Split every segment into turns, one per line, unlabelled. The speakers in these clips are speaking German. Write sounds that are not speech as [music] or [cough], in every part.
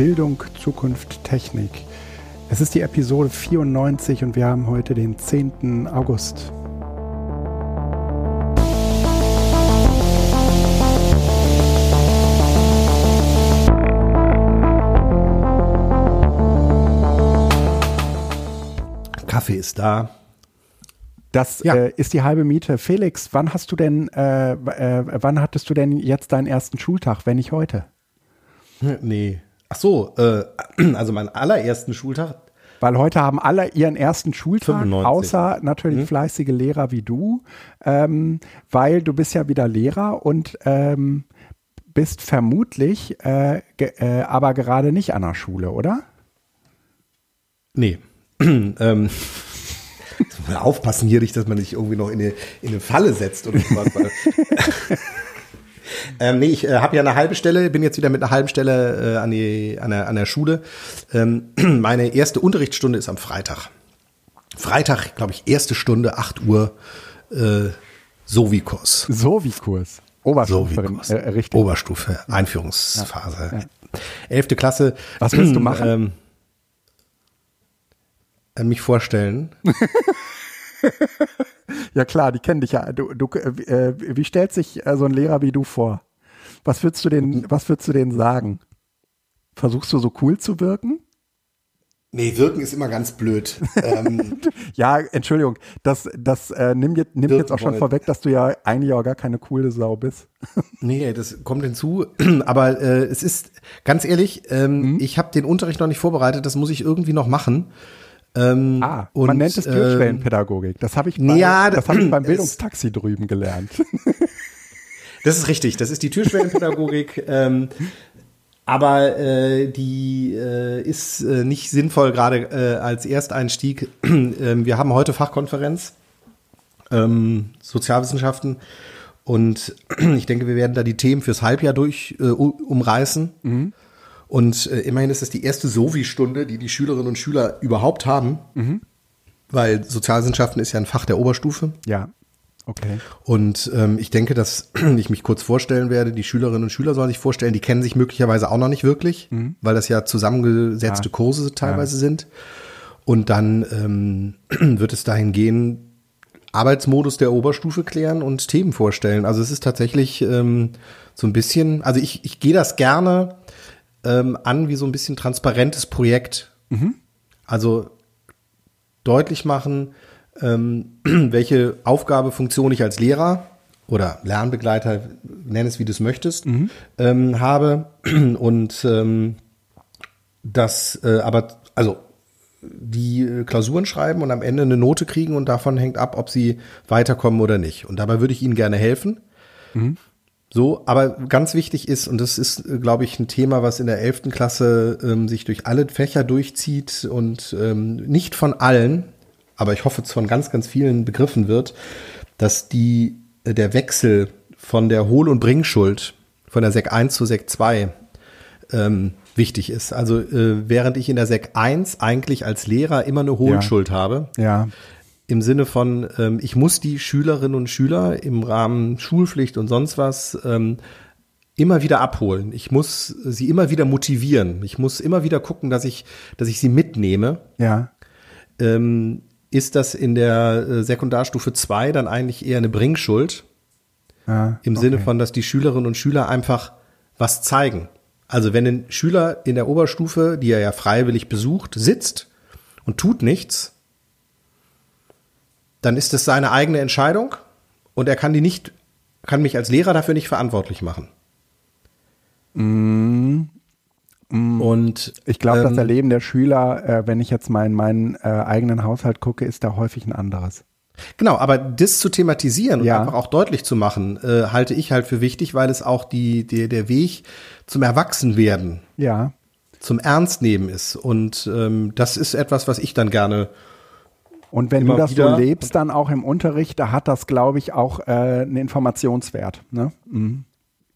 Bildung, Zukunft, Technik. Es ist die Episode 94 und wir haben heute den 10. August.
Kaffee ist da.
Das
Ja.
äh, ist die halbe Miete. Felix, wann hast du denn, äh, äh, wann hattest du denn jetzt deinen ersten Schultag, wenn nicht heute?
Nee. Ach so, äh, [clears throat] also meinen allerersten Schultag.
Weil heute haben alle ihren ersten Schultag,
95.
außer natürlich fleißige Lehrer wie du, ähm, weil du bist ja wieder Lehrer und ähm, bist vermutlich äh, ge äh, aber gerade nicht an der Schule, oder?
Nee. [clears throat] ähm, aufpassen hier nicht, dass man sich irgendwie noch in eine, in eine Falle setzt oder sowas. [laughs] ähm, nee, ich äh, habe ja eine halbe Stelle, bin jetzt wieder mit einer halben Stelle äh, an, die, an, der, an der Schule. Ähm, [clears throat] meine erste Unterrichtsstunde ist am Freitag. Freitag, glaube ich, erste Stunde, 8 Uhr, äh, Sovikos.
So wie Kurs. Oberstufe,
Sovikos.
äh, richtig.
Oberstufe, Einführungsphase. Elfte Klasse.
Was willst du machen?
Ähm, äh, mich vorstellen. [laughs]
Ja klar, die kennen dich ja. Du, du, äh, wie stellt sich äh, so ein Lehrer wie du vor? Was würdest du denn, was würdest du denen sagen? Versuchst du so cool zu wirken?
Nee, wirken ist immer ganz blöd. [laughs] ähm,
Ja, Entschuldigung, das, das äh, nimmt jetzt,
Wirken
jetzt auch schon
wollen.
vorweg, dass du ja eigentlich auch gar keine coole Sau bist. [laughs]
nee, das kommt hinzu. [clears throat] Aber äh, es ist, ganz ehrlich, ähm, ich habe den Unterricht noch nicht vorbereitet. Das muss ich irgendwie noch machen. Ähm,
Ah,
und,
man nennt es Türschwellenpädagogik. Das habe ich, bei,
ja,
das hab ich beim [clears throat] Bildungstaxi drüben gelernt. [laughs]
Das ist richtig, das ist die Türschwellenpädagogik. [laughs] ähm, aber äh, die äh, ist äh, nicht sinnvoll gerade äh, als Ersteinstieg. [clears throat] ähm, wir haben heute Fachkonferenz ähm, Sozialwissenschaften und [clears throat] ich denke, wir werden da die Themen fürs Halbjahr durch äh, umreißen. Und äh, immerhin ist es die erste Sovi-Stunde, die die Schülerinnen und Schüler überhaupt haben, weil Sozialwissenschaften ist ja ein Fach der Oberstufe.
ja, okay.
Und ähm, ich denke, dass [clears throat] ich mich kurz vorstellen werde. Die Schülerinnen und Schüler sollen sich vorstellen, die kennen sich möglicherweise auch noch nicht wirklich, weil das ja zusammengesetzte
Ja.
Kurse teilweise sind. Und dann ähm, [clears throat] wird es dahin gehen, Arbeitsmodus der Oberstufe klären und Themen vorstellen. Also es ist tatsächlich ähm, so ein bisschen, also ich, ich gehe das gerne ähm, an wie so ein bisschen transparentes Projekt. Also deutlich machen, ähm, [clears throat] welche Aufgabe, Funktion ich als Lehrer oder Lernbegleiter, nenn es wie du es möchtest, ähm, habe [clears throat] und ähm, das äh, aber, also die äh, Klausuren schreiben und am Ende eine Note kriegen und davon hängt ab, ob sie weiterkommen oder nicht. Und dabei würde ich ihnen gerne helfen. So, aber ganz wichtig ist, und das ist, äh, glaube ich, ein Thema, was in der 11. Klasse ähm, sich durch alle Fächer durchzieht und ähm, nicht von allen, aber ich hoffe, es von ganz, ganz vielen begriffen wird, dass die, äh, der Wechsel von der Hohl- und Bringschuld, von der Sek 1 zu Sek 2, ähm, wichtig ist. Also äh, während ich in der Sek 1 eigentlich als Lehrer immer eine Hohlschuld habe,
Ja,
im Sinne von, ähm, ich muss die Schülerinnen und Schüler im Rahmen Schulpflicht und sonst was ähm, immer wieder abholen. Ich muss sie immer wieder motivieren. Ich muss immer wieder gucken, dass ich, dass ich sie mitnehme.
ja,
Ähm, ist das in der äh, Sekundarstufe 2 dann eigentlich eher eine Bringschuld?
ja.
Im Sinne von, dass die Schülerinnen und Schüler einfach was zeigen. Also wenn ein Schüler in der Oberstufe, die er ja freiwillig besucht, sitzt und tut nichts, dann ist es seine eigene Entscheidung und er kann die nicht, kann mich als Lehrer dafür nicht verantwortlich machen. Und
Ich glaube, das
ähm,
Erleben der Schüler, äh, wenn ich jetzt mal in meinen äh, eigenen Haushalt gucke, ist da häufig ein anderes.
Genau, aber das zu thematisieren und
Ja.
einfach auch deutlich zu machen, äh, halte ich halt für wichtig, weil es auch die, die, der Weg zum Erwachsenwerden,
Ja,
zum Ernstnehmen ist. Und ähm, das ist etwas, was ich dann gerne
Und wenn du das so lebst, dann auch im Unterricht, da hat das, glaube ich, auch äh, einen Informationswert. Ne? Mhm.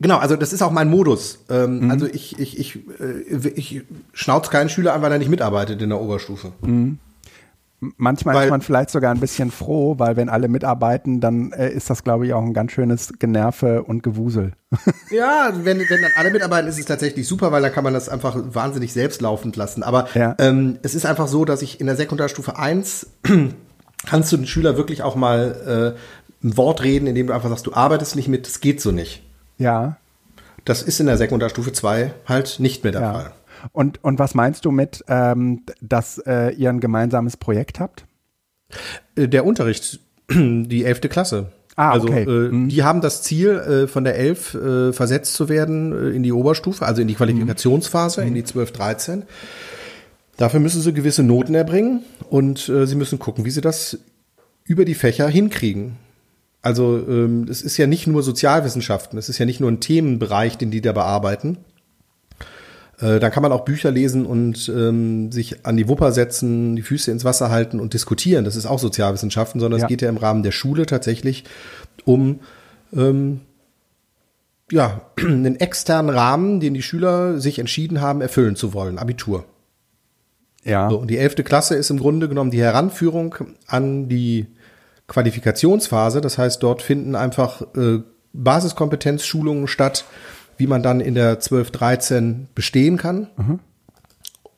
Genau, also das ist auch mein Modus. Ähm, mhm. Also ich, ich, ich, äh, ich schnauz keinen Schüler an, weil er nicht mitarbeitet in der Oberstufe. Mhm.
Manchmal weil, ist man vielleicht sogar ein bisschen froh, weil wenn alle mitarbeiten, dann äh, ist das, glaube ich, auch ein ganz schönes Generve und Gewusel. [laughs]
Ja, wenn, wenn dann alle mitarbeiten, ist es tatsächlich super, weil dann kann man das einfach wahnsinnig selbst laufend lassen. Aber ja. ähm, es ist einfach so, dass ich in der Sekundarstufe 1 [clears throat] kannst du den Schüler wirklich auch mal äh, ein Wort reden, indem du einfach sagst, du arbeitest nicht mit, das geht so nicht.
Ja.
Das ist in der Sekundarstufe 2 halt nicht mehr der ja. Fall.
Und, und was meinst du mit, ähm, dass äh, ihr ein gemeinsames Projekt habt?
Äh, der Unterricht, [clears throat] die elfte Klasse. Ah, also okay. äh, mhm. die haben das Ziel, äh, von der 11 äh, versetzt zu werden äh, in die Oberstufe, also in die Qualifikationsphase, mhm. in die 12, 13. Dafür müssen sie gewisse Noten erbringen und äh, sie müssen gucken, wie sie das über die Fächer hinkriegen. Also ähm, es ist ja nicht nur Sozialwissenschaften, es ist ja nicht nur ein Themenbereich, den die da bearbeiten, äh, dann kann man auch Bücher lesen und ähm, sich an die Wupper setzen, die Füße ins Wasser halten und diskutieren. Das ist auch Sozialwissenschaften, sondern ja. es geht ja im Rahmen der Schule tatsächlich um ähm, ja, [clears throat] einen externen Rahmen, den die Schüler sich entschieden haben, erfüllen zu wollen, Abitur. Ja. So, und die elfte Klasse ist im Grunde genommen die Heranführung an die Qualifikationsphase. Das heißt, dort finden einfach äh, Basiskompetenzschulungen statt, wie man dann in der 12, 13 bestehen kann. Mhm.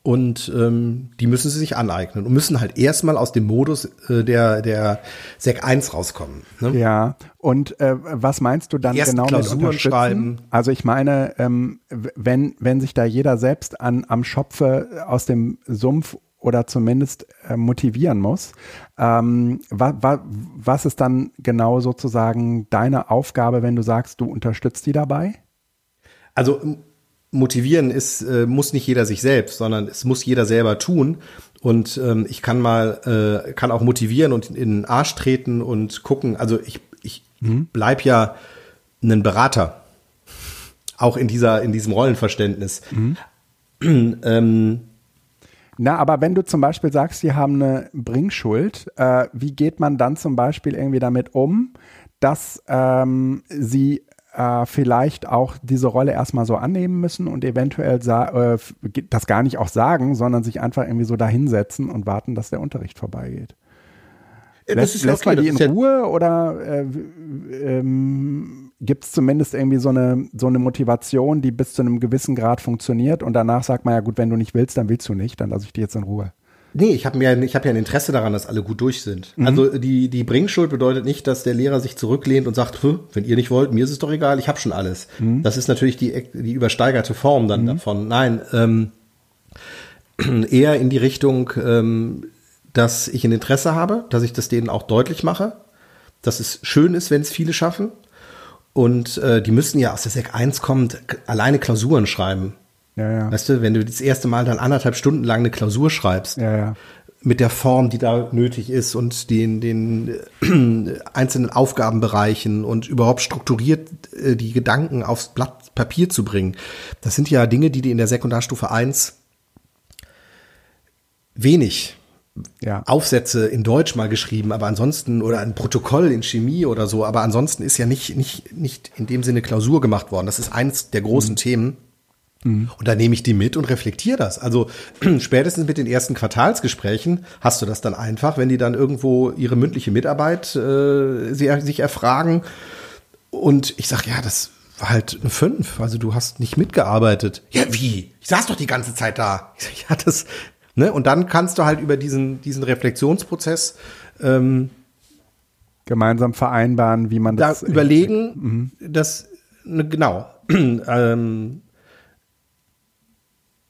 Und ähm, die müssen sie sich aneignen und müssen halt erstmal aus dem Modus äh, der, der Sec 1 rauskommen.
Ne? Ja, und äh, was meinst du dann
Erst
genau
Klausuren mit schreiben?
Also ich meine, ähm, wenn, wenn sich da jeder selbst an, am Schopfe aus dem Sumpf oder zumindest äh, motivieren muss. Ähm, wa, wa, was ist dann genau sozusagen deine Aufgabe, wenn du sagst, du unterstützt die dabei?
Also motivieren ist, äh, muss nicht jeder sich selbst, sondern es muss jeder selber tun. Und ähm, ich kann mal, äh, kann auch motivieren und in den Arsch treten und gucken. Also ich, ich mhm. bleib ja ein Berater. Auch in dieser, in diesem Rollenverständnis. Mhm. [clears throat]
ähm, na, aber wenn du zum Beispiel sagst, sie haben eine Bringschuld, äh, wie geht man dann zum Beispiel irgendwie damit um, dass ähm, sie äh, vielleicht auch diese Rolle erstmal so annehmen müssen und eventuell äh, das gar nicht auch sagen, sondern sich einfach irgendwie so dahinsetzen und warten, dass der Unterricht vorbeigeht. Ja, lässt, lässt okay, man die in Ruhe oder äh, ähm, gibt es zumindest irgendwie so eine, so eine Motivation, die bis zu einem gewissen Grad funktioniert und danach sagt man ja gut, wenn du nicht willst, dann willst du nicht, dann lasse ich die jetzt in Ruhe.
Nee, ich habe mir, ich habe ja ein Interesse daran, dass alle gut durch sind. Mhm. Also die die Bringschuld bedeutet nicht, dass der Lehrer sich zurücklehnt und sagt, wenn ihr nicht wollt, mir ist es doch egal, ich habe schon alles. Mhm. Das ist natürlich die die übersteigerte Form dann mhm. davon. Nein, ähm, [clears throat] eher in die Richtung, ähm, dass ich ein Interesse habe, dass ich das denen auch deutlich mache, dass es schön ist, wenn es viele schaffen. Und äh, die müssen ja aus der Sek 1 kommt alleine Klausuren schreiben. Ja, ja. Weißt du, wenn du das erste Mal dann anderthalb Stunden lang eine Klausur schreibst, ja, ja. mit der Form, die da nötig ist und den, den äh, einzelnen Aufgabenbereichen und überhaupt strukturiert äh, die Gedanken aufs Blatt Papier zu bringen, das sind ja Dinge, die die in der Sekundarstufe 1 wenig ja. Aufsätze in Deutsch mal geschrieben, aber ansonsten oder ein Protokoll in Chemie oder so, aber ansonsten ist ja nicht nicht nicht in dem Sinne Klausur gemacht worden. Das ist eins der großen mhm. Themen. Mhm. Und da nehme ich die mit und reflektiere das. Also [clears throat] spätestens mit den ersten Quartalsgesprächen hast du das dann einfach, wenn die dann irgendwo ihre mündliche Mitarbeit äh, sie, sich erfragen. Und ich sage, ja, das war halt eine 5. Also du hast nicht mitgearbeitet. Ja, wie? Ich saß doch die ganze Zeit da. Ich sag, ja, das, ne? Und dann kannst du halt über diesen, diesen Reflexionsprozess ähm,
gemeinsam vereinbaren, wie man
das. Da überlegen, mhm. dass, ne, genau, [clears throat] ähm,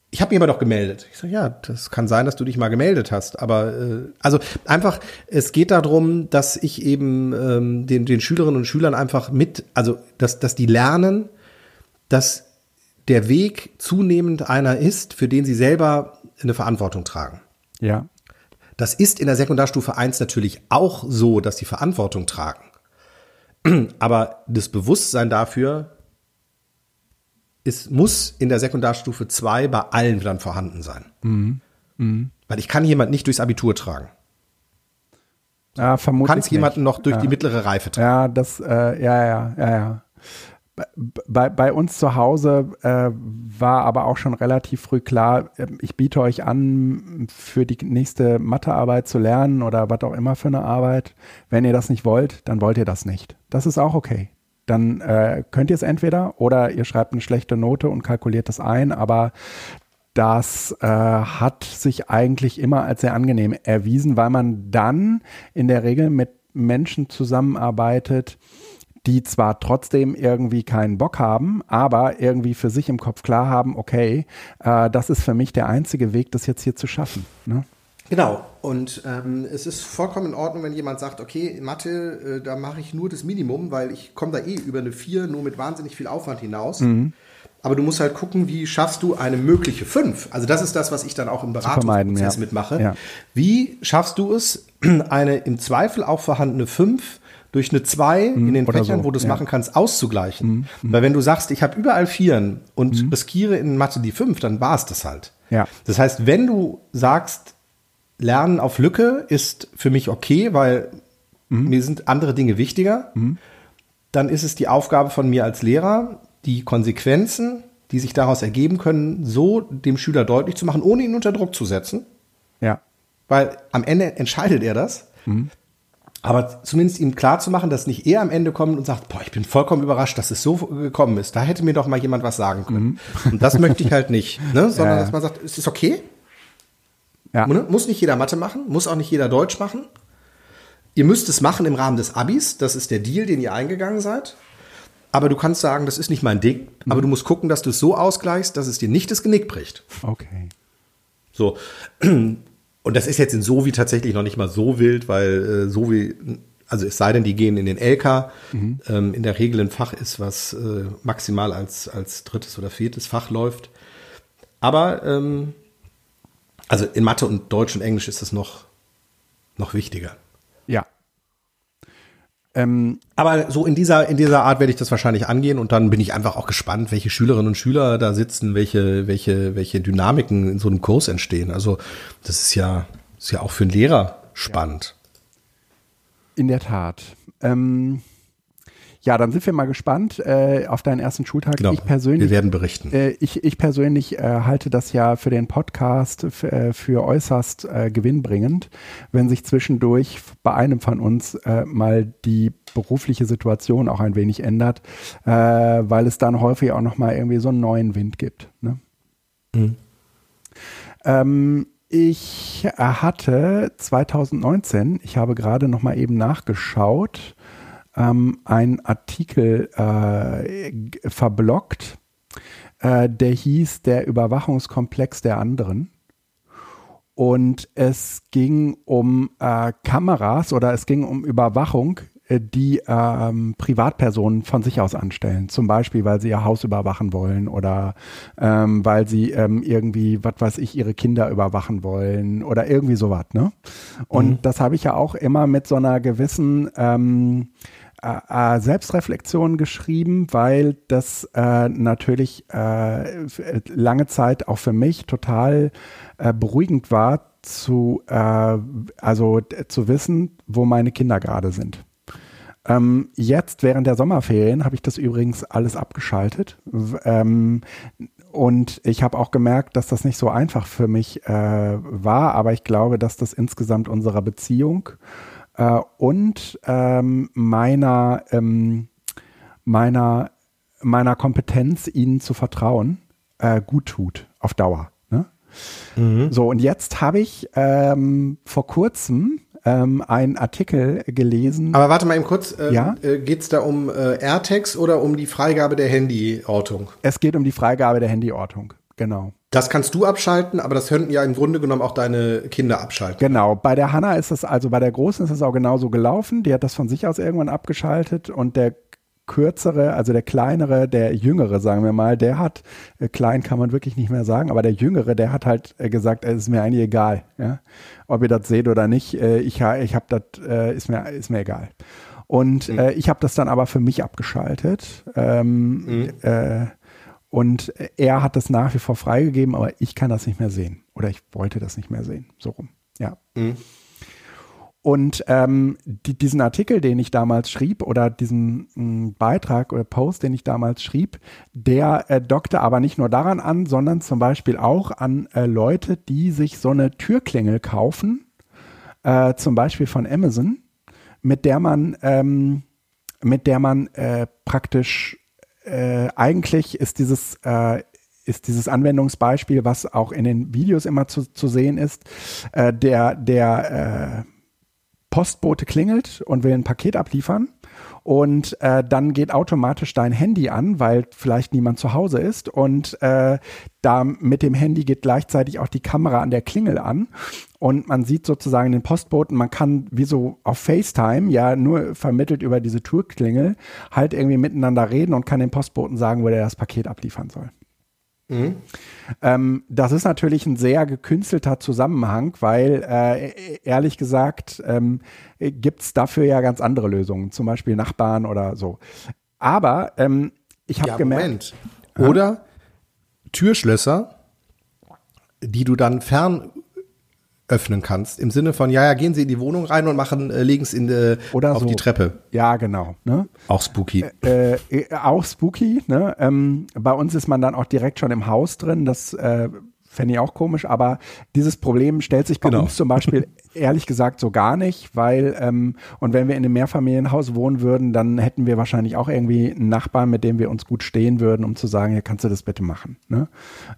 ich habe mich aber doch gemeldet. Ich sage, ja, das kann sein, dass du dich mal gemeldet hast. Aber äh, also einfach, es geht darum, dass ich eben ähm, den, den Schülerinnen und Schülern einfach mit, also dass, dass die lernen, dass der Weg zunehmend einer ist, für den sie selber eine Verantwortung tragen.
Ja.
Das ist in der Sekundarstufe 1 natürlich auch so, dass sie Verantwortung tragen. [clears throat] Aber das Bewusstsein dafür, es muss in der Sekundarstufe 2 bei allen dann vorhanden sein. Mhm. Mhm. Weil ich kann jemand nicht durchs Abitur tragen.
Ja, vermutlich
kannst jemanden noch durch
ja.
die mittlere Reife tragen.
Ja, das, äh, ja, ja, ja, ja. Bei, bei uns zu Hause äh, war aber auch schon relativ früh klar, äh, ich biete euch an, für die nächste Mathearbeit zu lernen oder was auch immer für eine Arbeit. Wenn ihr das nicht wollt, dann wollt ihr das nicht. Das ist auch okay. Dann äh, könnt ihr es entweder oder ihr schreibt eine schlechte Note und kalkuliert das ein, aber das äh, hat sich eigentlich immer als sehr angenehm erwiesen, weil man dann in der Regel mit Menschen zusammenarbeitet, die zwar trotzdem irgendwie keinen Bock haben, aber irgendwie für sich im Kopf klar haben, okay, äh, das ist für mich der einzige Weg, das jetzt hier zu schaffen. Ne?
Genau. Und ähm, es ist vollkommen in Ordnung, wenn jemand sagt, okay, Mathe, äh, da mache ich nur das Minimum, weil ich komme da eh über eine 4 nur mit wahnsinnig viel Aufwand hinaus.
Mhm.
Aber du musst halt gucken, wie schaffst du eine mögliche 5? Also das ist das, was ich dann auch im Beratungsprozess
ja.
mitmache.
Ja.
Wie schaffst du es, [clears throat] eine im Zweifel auch vorhandene 5 durch eine 2 in den Fächern,
so,
wo du es
ja.
machen kannst, auszugleichen? Weil wenn du sagst, ich habe überall Vieren und riskiere in Mathe die 5, dann war es das halt.
Ja.
Das heißt, wenn du sagst, Lernen auf Lücke ist für mich okay, weil mir sind andere Dinge wichtiger, dann ist es die Aufgabe von mir als Lehrer, die Konsequenzen, die sich daraus ergeben können, so dem Schüler deutlich zu machen, ohne ihn unter Druck zu setzen.
Ja.
Weil am Ende entscheidet er das. Aber zumindest ihm klar zu machen, dass nicht er am Ende kommt und sagt, boah, ich bin vollkommen überrascht, dass es so gekommen ist. Da hätte mir doch mal jemand was sagen können. Und das möchte ich halt nicht, ne? [laughs] sondern
Ja,
dass man sagt, ist es okay?
Ja.
Ne? Muss nicht jeder Mathe machen, muss auch nicht jeder Deutsch machen. Ihr müsst es machen im Rahmen des Abis, das ist der Deal, den ihr eingegangen seid. Aber du kannst sagen, das ist nicht mein Ding, aber du musst gucken, dass du es so ausgleichst, dass es dir nicht das Genick bricht.
Okay.
So. [clears throat] Und das ist jetzt in Sovi tatsächlich noch nicht mal so wild, weil äh, Sovi, also es sei denn, die gehen in den LK, ähm, in der Regel ein Fach ist, was äh, maximal als, als drittes oder viertes Fach läuft. Aber ähm, also in Mathe und Deutsch und Englisch ist es noch, noch wichtiger.
Ja. Ähm,
Aber so in dieser, in dieser Art werde ich das wahrscheinlich angehen und dann bin ich einfach auch gespannt, welche Schülerinnen und Schüler da sitzen, welche, welche, welche Dynamiken in so einem Kurs entstehen. Also das ist ja, ist ja auch für einen Lehrer spannend.
in der Tat. Ähm, ja, dann sind wir mal gespannt äh, auf deinen ersten Schultag.
Genau.
Ich persönlich
Wir werden berichten.
Äh, ich, ich persönlich äh, halte das ja für den Podcast äh, für äußerst äh, gewinnbringend, wenn sich zwischendurch bei einem von uns äh, mal die berufliche Situation auch ein wenig ändert, weil es dann häufig auch noch mal irgendwie so einen neuen Wind gibt. Ne? Ähm, ich hatte 2019, ich habe gerade noch mal eben nachgeschaut, ähm, einen Artikel äh, verblockt, äh, der hieß Der Überwachungskomplex der anderen. Und es ging um äh, Kameras oder es ging um Überwachung, äh, die ähm, Privatpersonen von sich aus anstellen. Zum Beispiel, weil sie ihr Haus überwachen wollen oder ähm, weil sie ähm, irgendwie, was weiß ich, ihre Kinder überwachen wollen oder irgendwie sowas. Ne? Und das habe ich ja auch immer mit so einer gewissen ähm, äh, Selbstreflexion geschrieben, weil das äh, natürlich äh, lange Zeit auch für mich total äh, beruhigend war, zu, äh, also zu wissen, wo meine Kinder gerade sind. Ähm, jetzt während der Sommerferien habe ich das übrigens alles abgeschaltet. Ähm, und ich habe auch gemerkt, dass das nicht so einfach für mich äh, war, aber ich glaube, dass das insgesamt unserer Beziehung äh, und ähm, meiner, ähm, meiner, meiner Kompetenz, ihnen zu vertrauen, äh, gut tut auf Dauer. Ne? So, und jetzt habe ich ähm, vor kurzem ähm, einen Artikel gelesen.
Aber warte mal eben kurz, ähm,
Ja?
äh, geht es da um äh, AirTags oder um die Freigabe der Handyortung?
es geht um die Freigabe der Handyortung. Genau.
Das kannst du abschalten, aber das könnten ja im Grunde genommen auch deine Kinder abschalten.
Genau, bei der Hanna ist es, also bei der Großen ist es auch genauso gelaufen. Die hat das von sich aus irgendwann abgeschaltet und der kürzere, also der kleinere, der jüngere, sagen wir mal, der hat, äh, klein kann man wirklich nicht mehr sagen, aber der jüngere, der hat halt äh, gesagt, es ist mir eigentlich egal, ja, ob ihr das seht oder nicht, äh, ich, ich habe das, äh, ist mir, ist mir egal. Und äh, ich habe das dann aber für mich abgeschaltet. Ähm, äh, und er hat das nach wie vor freigegeben, aber ich kann das nicht mehr sehen. Oder ich wollte das nicht mehr sehen. So rum. Ja. und ähm, die, diesen Artikel, den ich damals schrieb, oder diesen mh, mm, Beitrag oder Post, den ich damals schrieb, der äh, dockte aber nicht nur daran an, sondern zum Beispiel auch an äh, Leute, die sich so eine Türklingel kaufen, äh, zum Beispiel von Amazon, mit der man, ähm, mit der man äh, praktisch äh, eigentlich ist dieses äh, ist dieses Anwendungsbeispiel, was auch in den Videos immer zu, zu sehen ist, äh, der, der äh, Postbote klingelt und will ein Paket abliefern. Und äh, dann geht automatisch dein Handy an, weil vielleicht niemand zu Hause ist. Und äh, da mit dem Handy geht gleichzeitig auch die Kamera an der Klingel an. Und man sieht sozusagen den Postboten, man kann wie so auf FaceTime, ja nur vermittelt über diese Tourklingel, halt irgendwie miteinander reden und kann dem Postboten sagen, wo der das Paket abliefern soll. Mhm. Ähm, das ist natürlich ein sehr gekünstelter Zusammenhang, weil äh, ehrlich gesagt ähm, gibt es dafür ja ganz andere Lösungen, zum Beispiel Nachbarn oder so. Aber ähm, ich habe ja, gemerkt.
Moment. Oder Türschlösser, die du dann fern öffnen kannst. Im Sinne von, ja, ja, gehen Sie in die Wohnung rein und machen, äh, legen es in, äh,
Oder
auf
so.
die Treppe.
Ja, genau. Ne?
Auch spooky.
Äh, äh, auch spooky. Ne? Ähm, bei uns ist man dann auch direkt schon im Haus drin. Das äh, fände ich auch komisch. Aber dieses Problem stellt sich bei genau. uns zum Beispiel [laughs] ehrlich gesagt so gar nicht, weil ähm, und wenn wir in einem Mehrfamilienhaus wohnen würden, dann hätten wir wahrscheinlich auch irgendwie einen Nachbarn, mit dem wir uns gut stehen würden, um zu sagen, hier kannst du das bitte machen. Ne?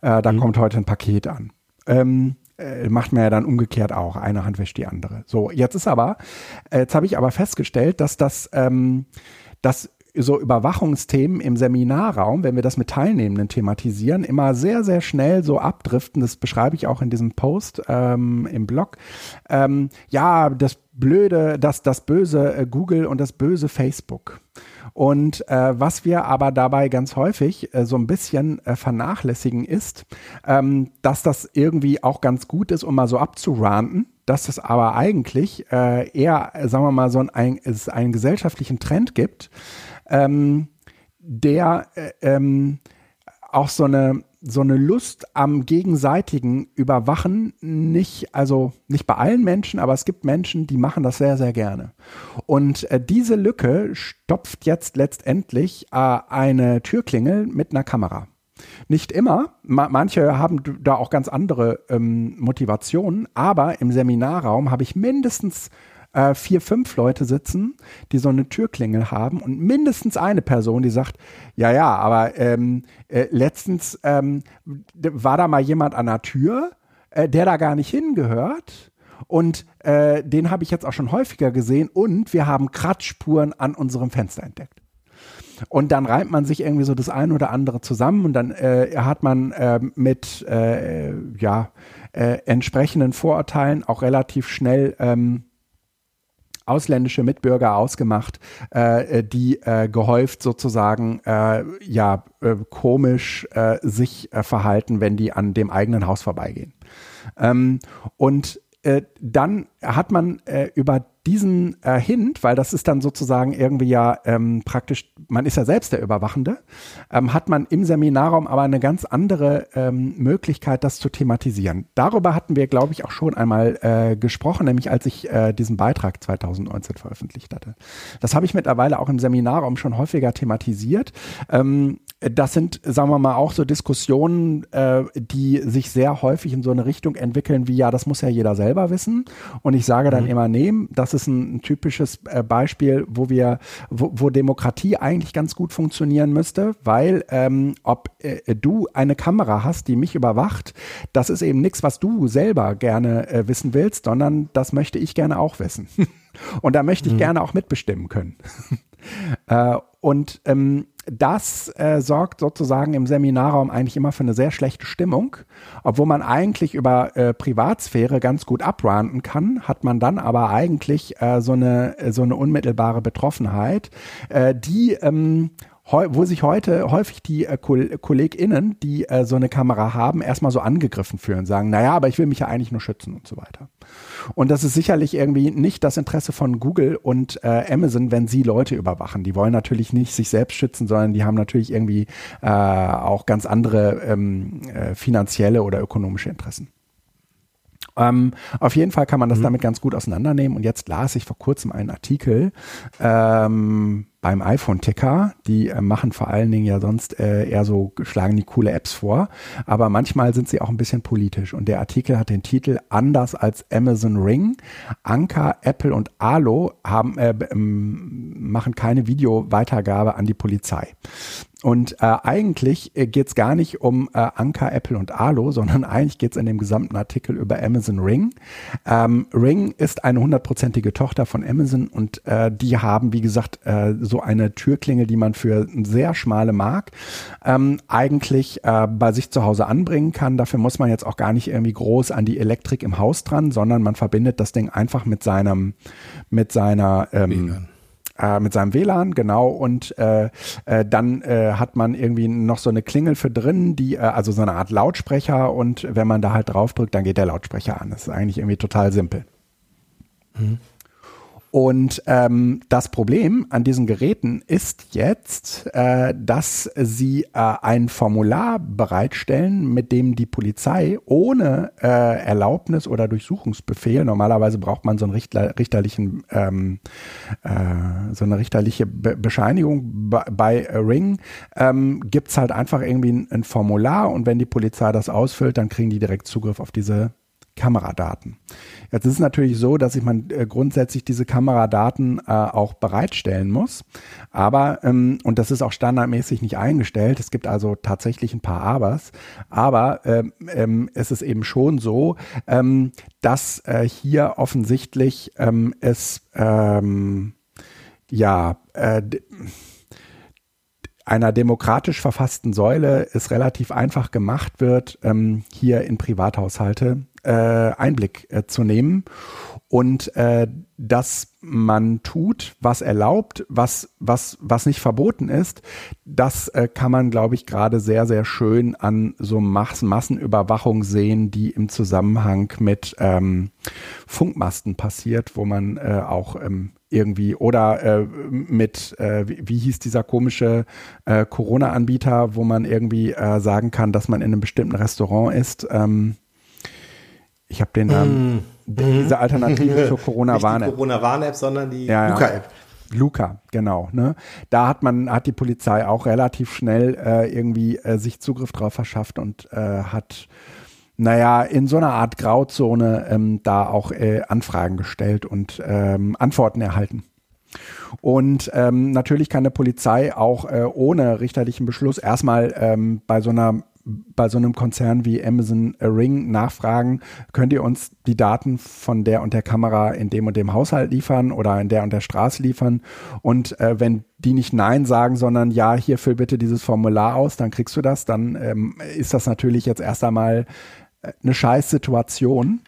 Äh, da mhm. kommt heute ein Paket an. Ähm, äh, macht man ja dann umgekehrt auch. Eine Hand wäscht die andere. So, jetzt ist aber, äh, jetzt habe ich aber festgestellt, dass das, ähm, dass so Überwachungsthemen im Seminarraum, wenn wir das mit Teilnehmenden thematisieren, immer sehr, sehr schnell so abdriften. Das beschreibe ich auch in diesem Post ähm, im Blog. Ähm, ja, das blöde, das, das böse äh, Google und das böse Facebook. Und äh, was wir aber dabei ganz häufig äh, so ein bisschen äh, vernachlässigen ist, ähm, dass das irgendwie auch ganz gut ist, um mal so abzuranten, dass es aber eigentlich äh, eher, sagen wir mal, so ein, es einen gesellschaftlichen Trend gibt, ähm, der äh, ähm, auch so eine so eine Lust am gegenseitigen Überwachen nicht, also nicht bei allen Menschen, aber es gibt Menschen, die machen das sehr, sehr gerne. Und äh, diese Lücke stopft jetzt letztendlich äh, eine Türklingel mit einer Kamera. Nicht immer, ma manche haben da auch ganz andere ähm, Motivationen, aber im Seminarraum habe ich mindestens äh, vier, fünf Leute sitzen, die so eine Türklingel haben und mindestens eine Person, die sagt, ja, ja, aber ähm, äh, letztens ähm, war da mal jemand an der Tür, äh, der da gar nicht hingehört. Und äh, den habe ich jetzt auch schon häufiger gesehen und wir haben Kratzspuren an unserem Fenster entdeckt. Und dann reimt man sich irgendwie so das eine oder andere zusammen und dann äh, hat man äh, mit äh, ja, äh, entsprechenden Vorurteilen auch relativ schnell ähm, ausländische Mitbürger ausgemacht, äh, die äh, gehäuft sozusagen äh, ja äh, komisch äh, sich äh, verhalten, wenn die an dem eigenen Haus vorbeigehen. Ähm, und äh, dann hat man äh, über diesen äh, Hint, weil das ist dann sozusagen irgendwie ja ähm, praktisch, man ist ja selbst der Überwachende, ähm, hat man im Seminarraum aber eine ganz andere ähm, Möglichkeit, das zu thematisieren. Darüber hatten wir, glaube ich, auch schon einmal äh, gesprochen, nämlich als ich äh, diesen Beitrag 2019 veröffentlicht hatte. Das habe ich mittlerweile auch im Seminarraum schon häufiger thematisiert. Ähm, das sind, sagen wir mal, auch so Diskussionen, äh, die sich sehr häufig in so eine Richtung entwickeln, wie ja, das muss ja jeder selber wissen. Und ich sage dann mhm. immer, nee, das ist ein, ein typisches äh, Beispiel, wo wir, wo, wo, Demokratie eigentlich ganz gut funktionieren müsste, weil ähm, ob äh, du eine Kamera hast, die mich überwacht, das ist eben nichts, was du selber gerne äh, wissen willst, sondern das möchte ich gerne auch wissen. [laughs] Und da möchte ich mhm. gerne auch mitbestimmen können. [laughs] äh, und ähm, das äh, sorgt sozusagen im Seminarraum eigentlich immer für eine sehr schlechte Stimmung. Obwohl man eigentlich über äh, Privatsphäre ganz gut abranten kann, hat man dann aber eigentlich äh, so, eine, so eine unmittelbare Betroffenheit, äh, die ähm, wo sich heute häufig die äh, KollegInnen, die äh, so eine Kamera haben, erstmal so angegriffen fühlen, sagen, naja, aber ich will mich ja eigentlich nur schützen und so weiter. Und das ist sicherlich irgendwie nicht das Interesse von Google und äh, Amazon, wenn sie Leute überwachen. Die wollen natürlich nicht sich selbst schützen, sondern die haben natürlich irgendwie äh, auch ganz andere ähm, äh, finanzielle oder ökonomische Interessen. Ähm, auf jeden Fall kann man das mhm. damit ganz gut auseinandernehmen. Und jetzt las ich vor kurzem einen Artikel ähm, beim iPhone-Ticker. Die äh, machen vor allen Dingen ja sonst äh, eher so, schlagen die coole Apps vor. Aber manchmal sind sie auch ein bisschen politisch. Und der Artikel hat den Titel Anders als Amazon Ring. Anker, Apple und Alo haben, äh, machen keine Videoweitergabe an die Polizei. Und äh, eigentlich äh, geht es gar nicht um äh, Anker, Apple und Alo, sondern [laughs] eigentlich geht es in dem gesamten Artikel über Amazon Ring. Ähm, Ring ist eine hundertprozentige Tochter von Amazon und äh, die haben, wie gesagt, äh, so eine Türklingel, die man für sehr schmale Mark ähm, eigentlich äh, bei sich zu Hause anbringen kann. Dafür muss man jetzt auch gar nicht irgendwie groß an die Elektrik im Haus dran, sondern man verbindet das Ding einfach mit seinem, mit seiner ähm, äh, mit seinem WLAN, genau. Und äh, äh, dann äh, hat man irgendwie noch so eine Klingel für drin, die, äh, also so eine Art Lautsprecher. Und wenn man da halt draufdrückt, dann geht der Lautsprecher an. Das ist eigentlich irgendwie total simpel. Mhm. Und ähm, das Problem an diesen Geräten ist jetzt, äh, dass sie äh, ein Formular bereitstellen, mit dem die Polizei ohne äh, Erlaubnis oder Durchsuchungsbefehl, normalerweise braucht man so einen Richter, richterlichen, ähm, äh, so eine richterliche Be Bescheinigung bei, bei Ring, ähm, gibt halt einfach irgendwie ein, ein Formular und wenn die Polizei das ausfüllt, dann kriegen die direkt Zugriff auf diese Kameradaten. Jetzt ist es natürlich so, dass ich man äh, grundsätzlich diese Kameradaten äh, auch bereitstellen muss. Aber, ähm, und das ist auch standardmäßig nicht eingestellt. Es gibt also tatsächlich ein paar Abers. Aber ähm, ähm, es ist eben schon so, ähm, dass äh, hier offensichtlich ähm, es ähm, ja äh, einer demokratisch verfassten Säule es relativ einfach gemacht wird, ähm, hier in Privathaushalte äh, Einblick äh, zu nehmen und äh, dass man tut, was erlaubt, was was was nicht verboten ist, das äh, kann man, glaube ich, gerade sehr sehr schön an so Mass Massenüberwachung sehen, die im Zusammenhang mit ähm, Funkmasten passiert, wo man äh, auch ähm, irgendwie oder äh, mit äh, wie, wie, hieß dieser komische äh, Corona-Anbieter, wo man irgendwie äh, sagen kann, dass man in einem bestimmten Restaurant ist. Ähm, ich habe den Namen, mm. Diese Alternative zur [laughs] Corona-Warn-App.
Corona-Warn-App, sondern die
ja, Luca-App. Luca, genau. Ne? Da hat man, hat die Polizei auch relativ schnell äh, irgendwie äh, sich Zugriff drauf verschafft und äh, hat, naja, in so einer Art Grauzone ähm, da auch äh, Anfragen gestellt und ähm, Antworten erhalten. Und ähm, natürlich kann der Polizei auch äh, ohne richterlichen Beschluss erstmal ähm, bei so einer bei so einem Konzern wie Amazon Ring nachfragen, könnt ihr uns die Daten von der und der Kamera in dem und dem Haushalt liefern oder in der und der Straße liefern? Und äh, wenn die nicht Nein sagen, sondern ja, hier füll bitte dieses Formular aus, dann kriegst du das, dann ähm, ist das natürlich jetzt erst einmal äh, eine Scheißsituation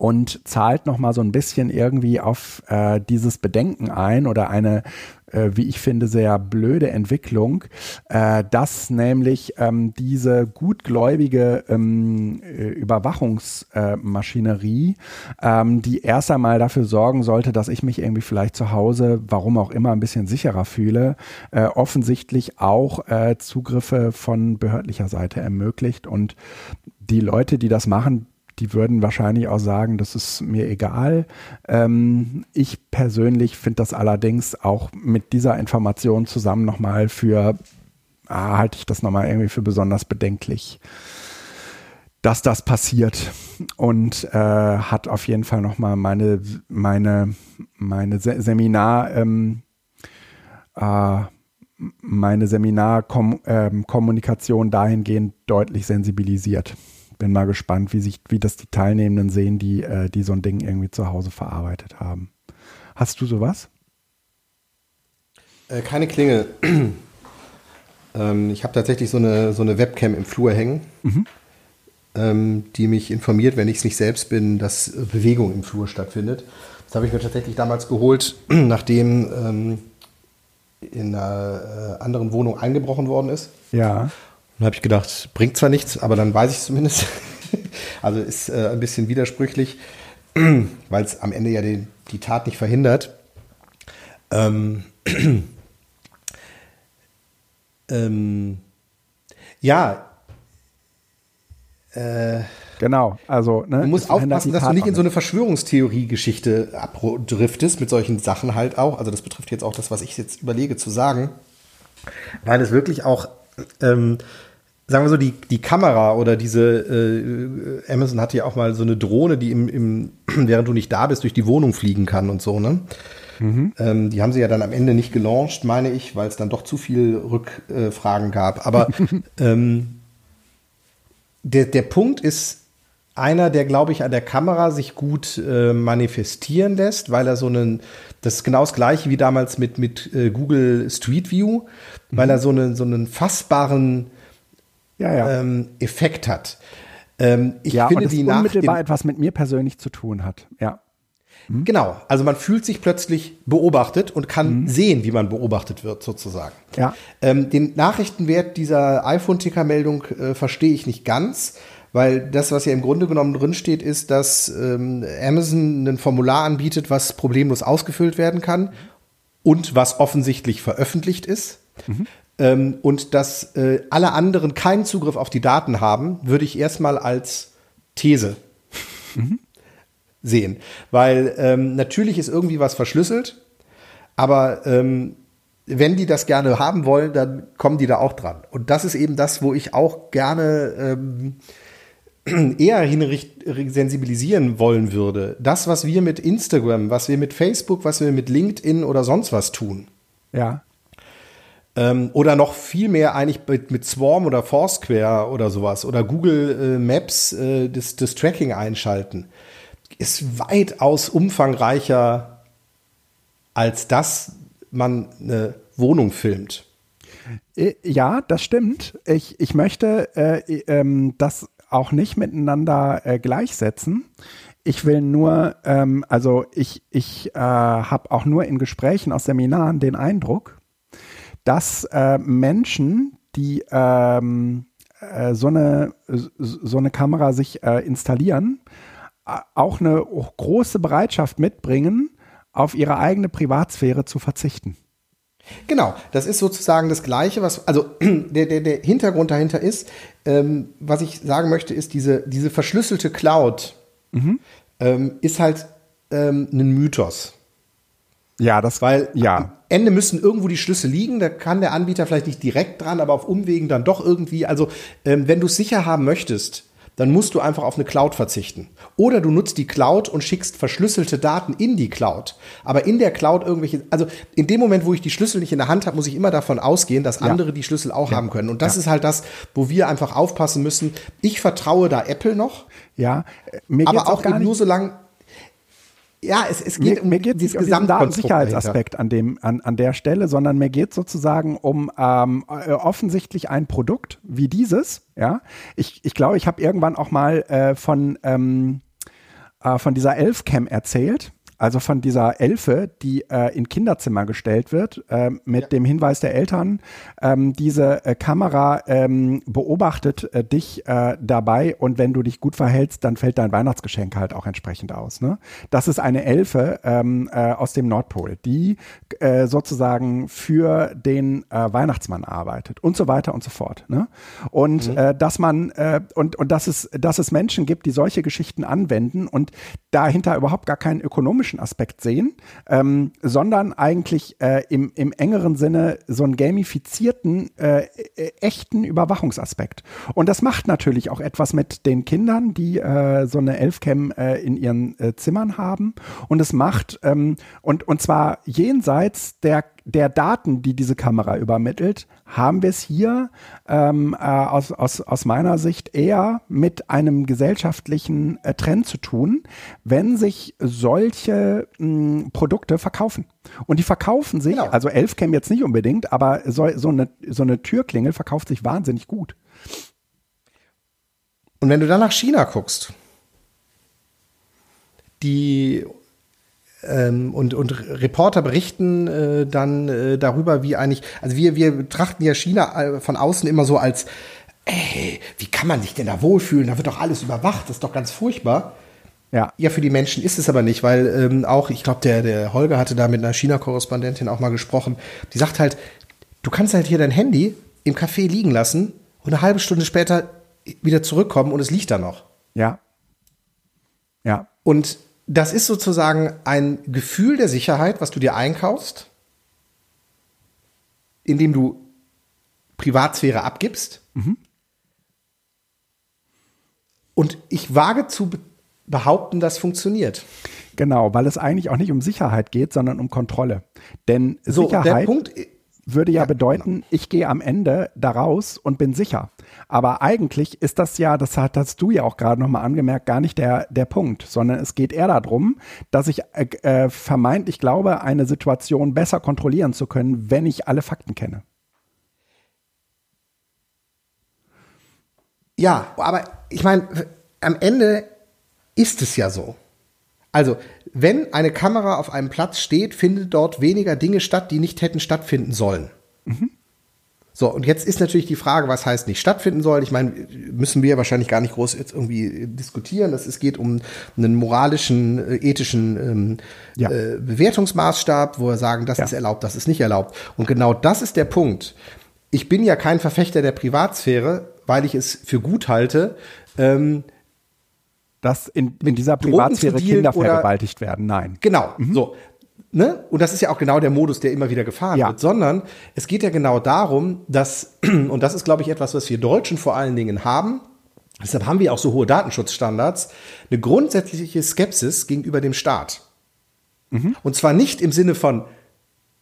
und zahlt noch mal so ein bisschen irgendwie auf äh, dieses Bedenken ein oder eine äh, wie ich finde, sehr blöde Entwicklung, äh, dass nämlich ähm, diese gutgläubige ähm, äh, Überwachungsmaschinerie, ähm, die erst einmal dafür sorgen sollte, dass ich mich irgendwie vielleicht zu Hause, warum auch immer, ein bisschen sicherer fühle, äh, offensichtlich auch äh, Zugriffe von behördlicher Seite ermöglicht. Und die Leute, die das machen, die würden wahrscheinlich auch sagen, das ist mir egal. Ähm, ich persönlich finde das allerdings auch mit dieser Information zusammen nochmal für, ah, halte ich das nochmal irgendwie für besonders bedenklich, dass das passiert und äh, hat auf jeden Fall nochmal meine, meine, meine Se Seminar, ähm, äh, meine Seminarkommunikation ähm, dahingehend deutlich sensibilisiert bin mal gespannt, wie sich, wie das die Teilnehmenden sehen, die, äh, die so ein Ding irgendwie zu Hause verarbeitet haben. Hast du sowas?
Äh, keine Klingel. [clears throat] ähm, ich habe tatsächlich so eine, so eine Webcam im Flur hängen, mhm. ähm, die mich informiert, wenn ich es nicht selbst bin, dass Bewegung im Flur stattfindet. Das habe ich mir tatsächlich damals geholt, [clears throat] nachdem ähm, in einer äh, anderen Wohnung eingebrochen worden ist.
Ja.
Dann habe ich gedacht, bringt zwar nichts, aber dann weiß ich es zumindest. [laughs] also ist äh, ein bisschen widersprüchlich, [clears throat] weil es am Ende ja die, die Tat nicht verhindert. Ähm, [clears throat] ähm, ja,
Äh, genau, also
ne, du musst aufpassen, dass du nicht in so eine Verschwörungstheorie-Geschichte abdriftest mit solchen Sachen halt auch. Also das betrifft jetzt auch das, was ich jetzt überlege zu sagen, weil es wirklich auch ähm, sagen wir so, die, die Kamera oder diese, äh, Amazon hatte ja auch mal so eine Drohne, die im, im, [clears throat] während du nicht da bist, durch die Wohnung fliegen kann und so, ne? Mhm. Ähm, die haben sie ja dann am Ende nicht gelauncht, meine ich, weil es dann doch zu viel Rückfragen gab. Aber [laughs] ähm, der, der Punkt ist einer, der, glaube ich, an der Kamera sich gut äh, manifestieren lässt, weil er so einen, das ist genau das gleiche wie damals mit, mit äh, Google Street View, mhm. weil er so einen, so einen fassbaren ja, ja. Ähm, Effekt hat.
Ähm, ich ja, finde, und die unmittelbar etwas mit mir persönlich zu tun hat. Ja.
Mhm. Genau, also man fühlt sich plötzlich beobachtet und kann mhm. sehen, wie man beobachtet wird, sozusagen. Ja. Ähm, den Nachrichtenwert dieser iPhone-Ticker-Meldung äh, verstehe ich nicht ganz, weil das, was ja im Grunde genommen drinsteht, ist, dass ähm, Amazon ein Formular anbietet, was problemlos ausgefüllt werden kann und was offensichtlich veröffentlicht ist. Mhm ähm, und dass äh, alle anderen keinen Zugriff auf die Daten haben, würde ich erstmal als These mhm. sehen. Weil ähm, natürlich ist irgendwie was verschlüsselt, aber ähm, wenn die das gerne haben wollen, dann kommen die da auch dran. Und das ist eben das, wo ich auch gerne ähm, [clears throat] eher sensibilisieren wollen würde. Das, was wir mit Instagram, was wir mit Facebook, was wir mit LinkedIn oder sonst was tun.
Ja.
Ähm, oder noch viel mehr eigentlich mit, mit Swarm oder Foursquare oder sowas oder Google äh, Maps äh, das, das Tracking einschalten, ist weitaus umfangreicher, als dass man eine Wohnung filmt.
Äh, ja, das stimmt. Ich, ich möchte äh, ähm, das auch nicht miteinander äh, gleichsetzen. Ich will nur, ähm, also ich, ich äh, habe auch nur in Gesprächen aus Seminaren den Eindruck, dass äh, Menschen, die ähm, äh, so, eine, so eine Kamera sich äh, installieren, auch eine große Bereitschaft mitbringen, auf ihre eigene Privatsphäre zu verzichten.
Genau, das ist sozusagen das Gleiche, was, also [clears throat] der, der, der Hintergrund dahinter ist, ähm, was ich sagen möchte, ist, diese, diese verschlüsselte Cloud mhm. ähm, ist halt ähm, ein Mythos.
Ja, das,
weil ja. Ende müssen irgendwo die Schlüssel liegen. Da kann der Anbieter vielleicht nicht direkt dran, aber auf Umwegen dann doch irgendwie. Also, ähm, wenn du es sicher haben möchtest, dann musst du einfach auf eine Cloud verzichten. Oder du nutzt die Cloud und schickst verschlüsselte Daten in die Cloud. Aber in der Cloud irgendwelche, also in dem Moment, wo ich die Schlüssel nicht in der Hand habe, muss ich immer davon ausgehen, dass andere ja. die Schlüssel auch ja. haben können. Und das ja. ist halt das, wo wir einfach aufpassen müssen. Ich vertraue da Apple noch.
Ja,
mir aber auch, auch eben nur so lang,
ja, es, es geht mir, um mir geht dieses um Datensicherheitsaspekt an dem an, an der Stelle, sondern mir geht sozusagen um ähm, äh, offensichtlich ein Produkt wie dieses. Ja, ich ich glaube, ich habe irgendwann auch mal äh, von ähm, äh, von dieser Elfcam erzählt also von dieser Elfe, die äh, in Kinderzimmer gestellt wird, äh, mit ja. dem Hinweis der Eltern, ähm, diese äh, Kamera ähm, beobachtet äh, dich äh, dabei und wenn du dich gut verhältst, dann fällt dein Weihnachtsgeschenk halt auch entsprechend aus. Ne? Das ist eine Elfe ähm, äh, aus dem Nordpol, die sozusagen für den Weihnachtsmann arbeitet und so weiter und so fort. Ne? Und mhm. dass man und und dass es dass es Menschen gibt, die solche Geschichten anwenden und dahinter überhaupt gar keinen ökonomischen technischen Aspekt sehen, ähm, sondern eigentlich äh, im, im engeren Sinne so einen gamifizierten, äh, äh, echten Überwachungsaspekt. Und das macht natürlich auch etwas mit den Kindern, die äh, so eine Elfcam äh, in ihren äh, Zimmern haben. Und es macht, ähm, und, und zwar jenseits der der Daten, die diese Kamera übermittelt, haben wir es hier ähm, äh, aus, aus, aus meiner Sicht eher mit einem gesellschaftlichen äh, Trend zu tun, wenn sich solche mh, Produkte verkaufen. Und die verkaufen sich, genau. also Elfcam jetzt nicht unbedingt, aber so, so, eine, so eine Türklingel verkauft sich wahnsinnig gut.
Und wenn du dann nach China guckst, die ähm, und, und Reporter berichten äh, dann äh, darüber, wie eigentlich, also wir, wir betrachten ja China äh, von außen immer so als, ey, wie kann man sich denn da wohlfühlen? Da wird doch alles überwacht, das ist doch ganz furchtbar. Ja. Ja, für die Menschen ist es aber nicht, weil ähm, auch, ich glaube, der, der Holger hatte da mit einer China-Korrespondentin auch mal gesprochen, die sagt halt, du kannst halt hier dein Handy im Café liegen lassen und eine halbe Stunde später wieder zurückkommen und es liegt da noch.
Ja. Ja.
Und das ist sozusagen ein Gefühl der Sicherheit, was du dir einkaufst, indem du Privatsphäre abgibst. Mhm. Und ich wage zu behaupten, das funktioniert.
Genau, weil es eigentlich auch nicht um Sicherheit geht, sondern um Kontrolle. Denn so, Sicherheit Punkt, würde ja, ja bedeuten, genau. ich gehe am Ende da raus und bin sicher. Aber eigentlich ist das ja, das hast du ja auch gerade nochmal angemerkt, gar nicht der, der Punkt, sondern es geht eher darum, dass ich äh, äh, vermeintlich glaube, eine Situation besser kontrollieren zu können, wenn ich alle Fakten kenne.
Ja, aber ich meine, am Ende ist es ja so. Also, wenn eine Kamera auf einem Platz steht, finden dort weniger Dinge statt, die nicht hätten stattfinden sollen. Mhm. So, und jetzt ist natürlich die Frage, was heißt nicht stattfinden soll. Ich meine, müssen wir wahrscheinlich gar nicht groß jetzt irgendwie diskutieren. Das, es geht um einen moralischen, äh, ethischen ähm, ja. äh, Bewertungsmaßstab, wo wir sagen, das ja. ist erlaubt, das ist nicht erlaubt. Und genau das ist der Punkt. Ich bin ja kein Verfechter der Privatsphäre, weil ich es für gut halte, ähm,
dass in, in dieser Privatsphäre Kinder vergewaltigt werden. Nein.
Genau. Mhm. So. Ne? Und das ist ja auch genau der Modus, der immer wieder gefahren ja. wird, sondern es geht ja genau darum, dass, [clears throat] und das ist, glaube ich, etwas, was wir Deutschen vor allen Dingen haben, deshalb haben wir auch so hohe Datenschutzstandards, eine grundsätzliche Skepsis gegenüber dem Staat. Mhm. Und zwar nicht im Sinne von,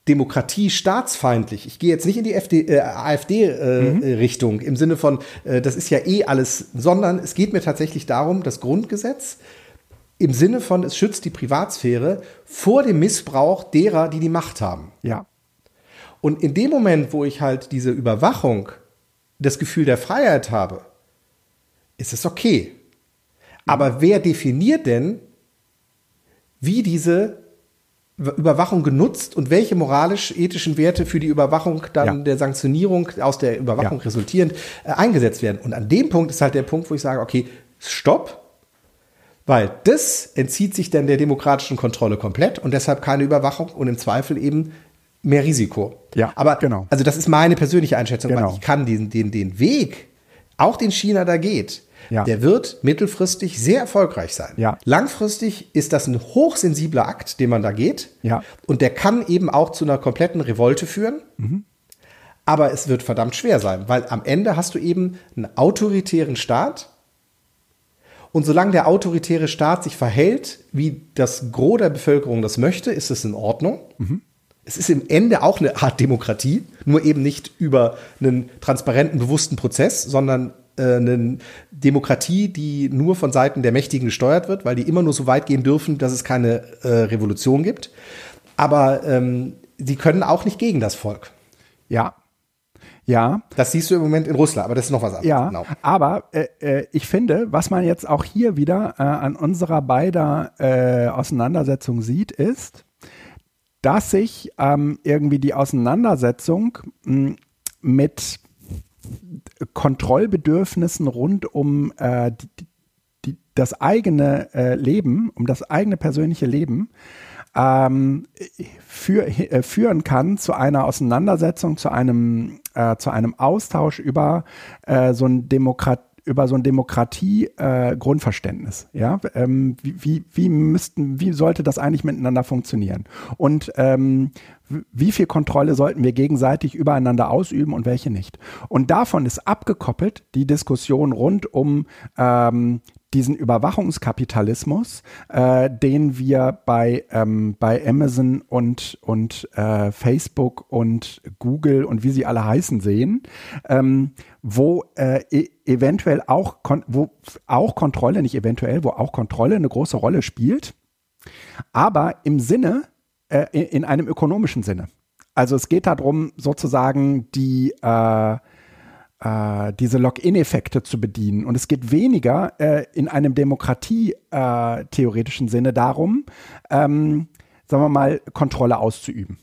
Demokratie staatsfeindlich. Ich gehe jetzt nicht in die äh, AfD-Richtung äh, mhm. im Sinne von, äh, das ist ja eh alles, sondern es geht mir tatsächlich darum, das Grundgesetz im Sinne von, es schützt die Privatsphäre vor dem Missbrauch derer, die die Macht haben.
Ja.
Und in dem Moment, wo ich halt diese Überwachung, das Gefühl der Freiheit habe, ist es okay. Aber wer definiert denn, wie diese Überwachung genutzt und welche moralisch-ethischen Werte für die Überwachung dann ja. der Sanktionierung aus der Überwachung ja. resultierend äh, eingesetzt werden. Und an dem Punkt ist halt der Punkt, wo ich sage, okay, stopp, weil das entzieht sich dann der demokratischen Kontrolle komplett und deshalb keine Überwachung und im Zweifel eben mehr Risiko.
Ja,
aber genau. Also das ist meine persönliche Einschätzung, genau. weil ich kann den, den, den Weg, auch den China da geht, ja. der wird mittelfristig sehr erfolgreich sein.
Ja.
Langfristig ist das ein hochsensibler Akt, den man da geht.
Ja.
Und der kann eben auch zu einer kompletten Revolte führen. Mhm. Aber es wird verdammt schwer sein, weil am Ende hast du eben einen autoritären Staat. Und solange der autoritäre Staat sich verhält, wie das Gros der Bevölkerung das möchte, ist es in Ordnung. Mhm. Es ist im Ende auch eine Art Demokratie, nur eben nicht über einen transparenten, bewussten Prozess, sondern äh, eine Demokratie, die nur von Seiten der Mächtigen gesteuert wird, weil die immer nur so weit gehen dürfen, dass es keine äh, Revolution gibt. Aber ähm, sie können auch nicht gegen das Volk.
Ja. Ja.
Das siehst du im Moment in Russland, aber das ist noch was anderes.
Ja, genau. aber äh, äh, ich finde, was man jetzt auch hier wieder äh, an unserer beider äh, Auseinandersetzung sieht, ist, dass sich ähm, irgendwie die Auseinandersetzung mh, mit Kontrollbedürfnissen rund um äh, die, die, das eigene äh, Leben, um das eigene persönliche Leben, ähm, für, äh, führen kann zu einer Auseinandersetzung, zu einem, äh, zu einem Austausch über äh, so ein Demokrat über so ein Demokratie-Grundverständnis. Äh, ja, ähm, wie, wie, wie wie sollte das eigentlich miteinander funktionieren? Und ähm, wie viel Kontrolle sollten wir gegenseitig übereinander ausüben und welche nicht? Und davon ist abgekoppelt die Diskussion rund um ähm, diesen Überwachungskapitalismus, äh, den wir bei, ähm, bei Amazon und, und äh, Facebook und Google und wie sie alle heißen sehen, ähm, wo äh, e eventuell auch, wo auch Kontrolle, nicht eventuell, wo auch Kontrolle eine große Rolle spielt, aber im Sinne, äh, in einem ökonomischen Sinne. Also es geht darum, sozusagen die äh, äh, diese Login-Effekte zu bedienen. Und es geht weniger äh, in einem demokratie-theoretischen äh, Sinne darum, ähm, sagen wir mal, Kontrolle auszuüben.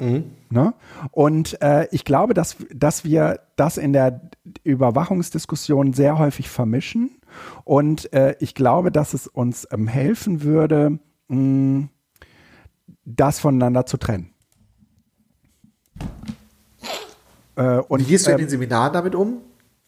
Mhm. Ne? Und äh, ich glaube, dass, dass wir das in der Überwachungsdiskussion sehr häufig vermischen. Und äh, ich glaube, dass es uns ähm, helfen würde, mh, das voneinander zu trennen.
Äh, und, Wie gehst du in ähm, den Seminaren damit um?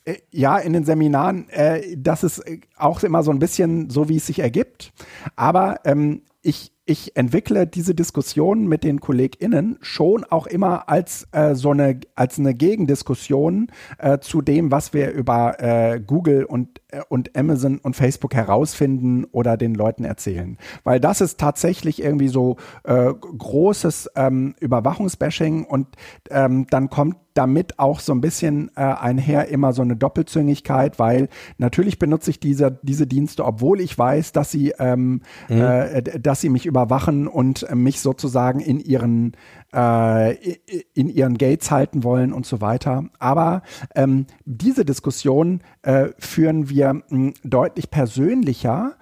Äh, ja, in den Seminaren, äh, das ist auch immer so ein bisschen so, wie es sich ergibt. Aber ähm, ich, ich entwickle diese Diskussion mit den KollegInnen schon auch immer als äh, so eine, als eine Gegendiskussion äh, zu dem, was wir über äh, Google und, äh, und Amazon und Facebook herausfinden oder den Leuten erzählen. Weil das ist tatsächlich irgendwie so äh, großes ähm, Überwachungsbashing und ähm, dann kommt damit auch so ein bisschen äh, einher immer so eine Doppelzüngigkeit, weil natürlich benutze ich diese, diese Dienste, obwohl ich weiß, dass sie, ähm, mhm. äh, dass sie mich überwachen und mich sozusagen in ihren äh, in ihren Gates halten wollen und so weiter. Aber ähm, diese Diskussion äh, führen wir mh, hm, deutlich persönlicher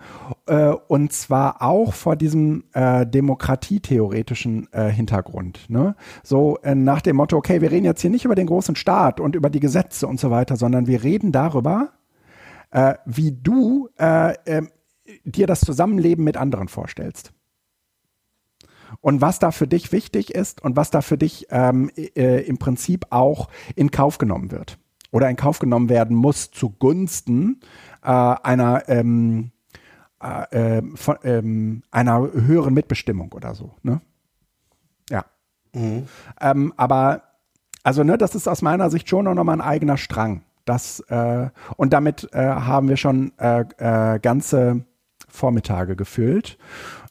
äh, und zwar auch vor diesem äh, demokratietheoretischen äh, Hintergrund. Ne? So äh, nach dem Motto, okay, wir reden jetzt hier nicht über den großen Staat und über die Gesetze und so weiter, sondern wir reden darüber, äh, wie du äh, äh, dir das Zusammenleben mit anderen vorstellst und was da für dich wichtig ist und was da für dich ähm, äh, im Prinzip auch in Kauf genommen wird oder in Kauf genommen werden muss zugunsten äh, einer ähm, äh, ähm, von, ähm, einer höheren Mitbestimmung oder so. Ne? Ja. Mhm. Ähm, aber also ne, das ist aus meiner Sicht schon noch mal ein eigener Strang. Das äh, und damit äh, haben wir schon äh, äh, ganze Vormittage gefüllt.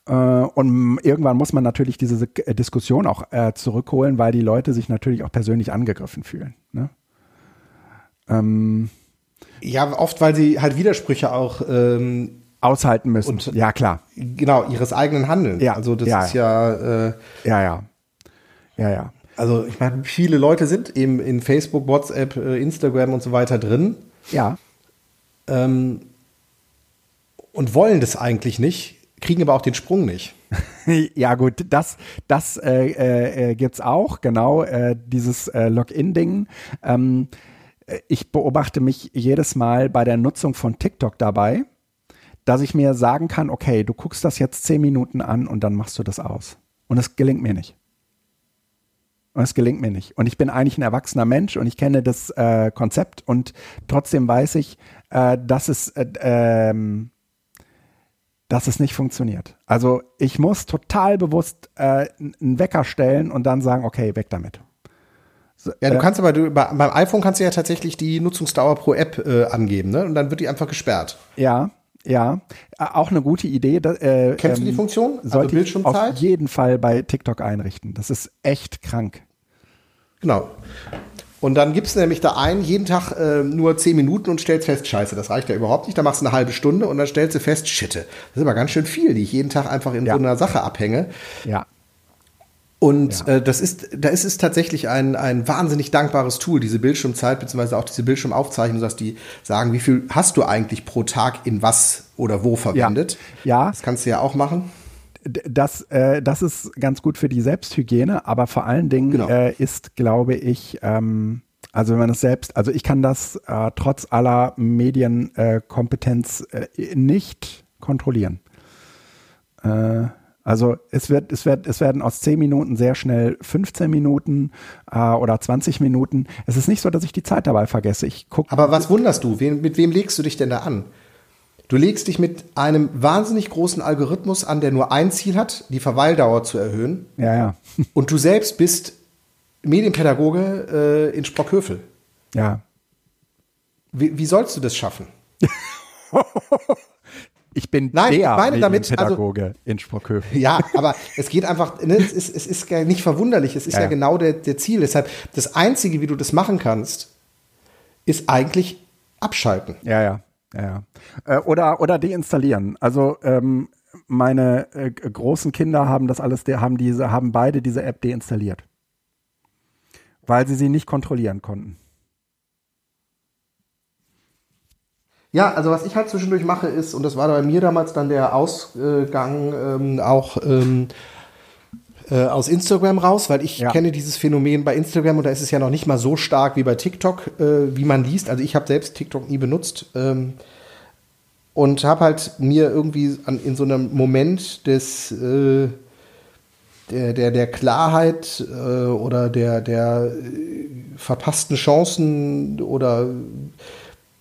Äh, und irgendwann muss man natürlich diese äh, Diskussion auch äh, zurückholen, weil die Leute sich natürlich auch persönlich angegriffen fühlen. Ne?
Ähm, ja, oft, weil sie halt Widersprüche auch ähm,
aushalten müssen.
Und, ja, klar. Genau, ihres eigenen Handelns.
Ja,
also das
ja,
ist ja.
Äh, ja, ja. Ja, ja.
Also ich meine, viele Leute sind eben in Facebook, WhatsApp, Instagram und so weiter drin.
Ja.
Ähm, und wollen das eigentlich nicht kriegen aber auch den Sprung nicht. [laughs]
ja gut, das, das äh, äh, gibt auch, genau, äh, dieses äh, Login-Ding. Ähm, ich beobachte mich jedes Mal bei der Nutzung von TikTok dabei, dass ich mir sagen kann, okay, du guckst das jetzt zehn Minuten an und dann machst du das aus. Und es gelingt mir nicht. Und es gelingt mir nicht. Und ich bin eigentlich ein erwachsener Mensch und ich kenne das äh, Konzept und trotzdem weiß ich, äh, dass es äh, ähm, dass es nicht funktioniert. Also ich muss total bewusst äh, einen Wecker stellen und dann sagen, okay, weg damit.
So, ja, du äh, kannst aber du, bei, beim iPhone kannst du ja tatsächlich die Nutzungsdauer pro App äh, angeben, ne? Und dann wird die einfach gesperrt.
Ja, ja, äh, auch eine gute Idee. Da,
äh, Kennst du die ähm, Funktion?
Also sollte ich auf jeden Fall bei TikTok einrichten. Das ist echt krank.
Genau. Und dann gibst du nämlich da ein, jeden Tag äh, nur zehn Minuten und stellst fest, scheiße, das reicht ja überhaupt nicht. Da machst du eine halbe Stunde und dann stellst du fest, shitte, das ist aber ganz schön viel, die ich jeden Tag einfach in ja. so einer Sache abhänge.
Ja.
Und ja. äh, das ist, da ist es tatsächlich ein, ein wahnsinnig dankbares Tool, diese Bildschirmzeit, beziehungsweise auch diese Bildschirmaufzeichnung, dass die sagen, wie viel hast du eigentlich pro Tag in was oder wo verwendet.
Ja. ja.
Das kannst du ja auch machen
das, äh, das ist ganz gut für die Selbsthygiene, aber vor allen Dingen genau. äh, ist, glaube ich, ähm, also wenn man es selbst, also ich kann das äh, trotz aller Medienkompetenz äh, nicht kontrollieren. Äh, also es wird, es wird, es werden aus 10 Minuten sehr schnell 15 Minuten äh, oder 20 Minuten. Es ist nicht so, dass ich die Zeit dabei vergesse. Ich guck.
Aber was wunderst du? Wen, mit wem legst du dich denn da an? Du legst dich mit einem wahnsinnig großen Algorithmus an, der nur ein Ziel hat, die Verweildauer zu erhöhen.
Ja, ja. [laughs]
Und du selbst bist Medienpädagoge äh, in Sprockhövel.
Ja.
Wie, wie sollst du das schaffen? [laughs]
ich bin
Nein,
der
ich meine damit,
Pädagoge also, in Sprockhövel.
Ja, aber es geht einfach, ne, es, ist, es ist nicht verwunderlich, es ist ja, ja genau der, der Ziel. Deshalb, das Einzige, wie du das machen kannst, ist eigentlich abschalten.
Ja, ja. Ja, äh, oder, oder deinstallieren. Also ähm, meine äh, großen Kinder haben das alles, haben diese, haben beide diese App deinstalliert. Weil sie sie nicht kontrollieren konnten.
Ja, also was ich halt zwischendurch mache ist, und das war bei mir damals dann der Ausgang ähm, auch ähm, äh, aus Instagram raus, weil ich ja. kenne dieses Phänomen bei Instagram und da ist es ja noch nicht mal so stark wie bei TikTok, äh, wie man liest. Also ich habe selbst TikTok nie benutzt ähm, und habe halt mir irgendwie an, in so einem Moment des äh, der, der, der Klarheit äh, oder der, der äh, verpassten Chancen oder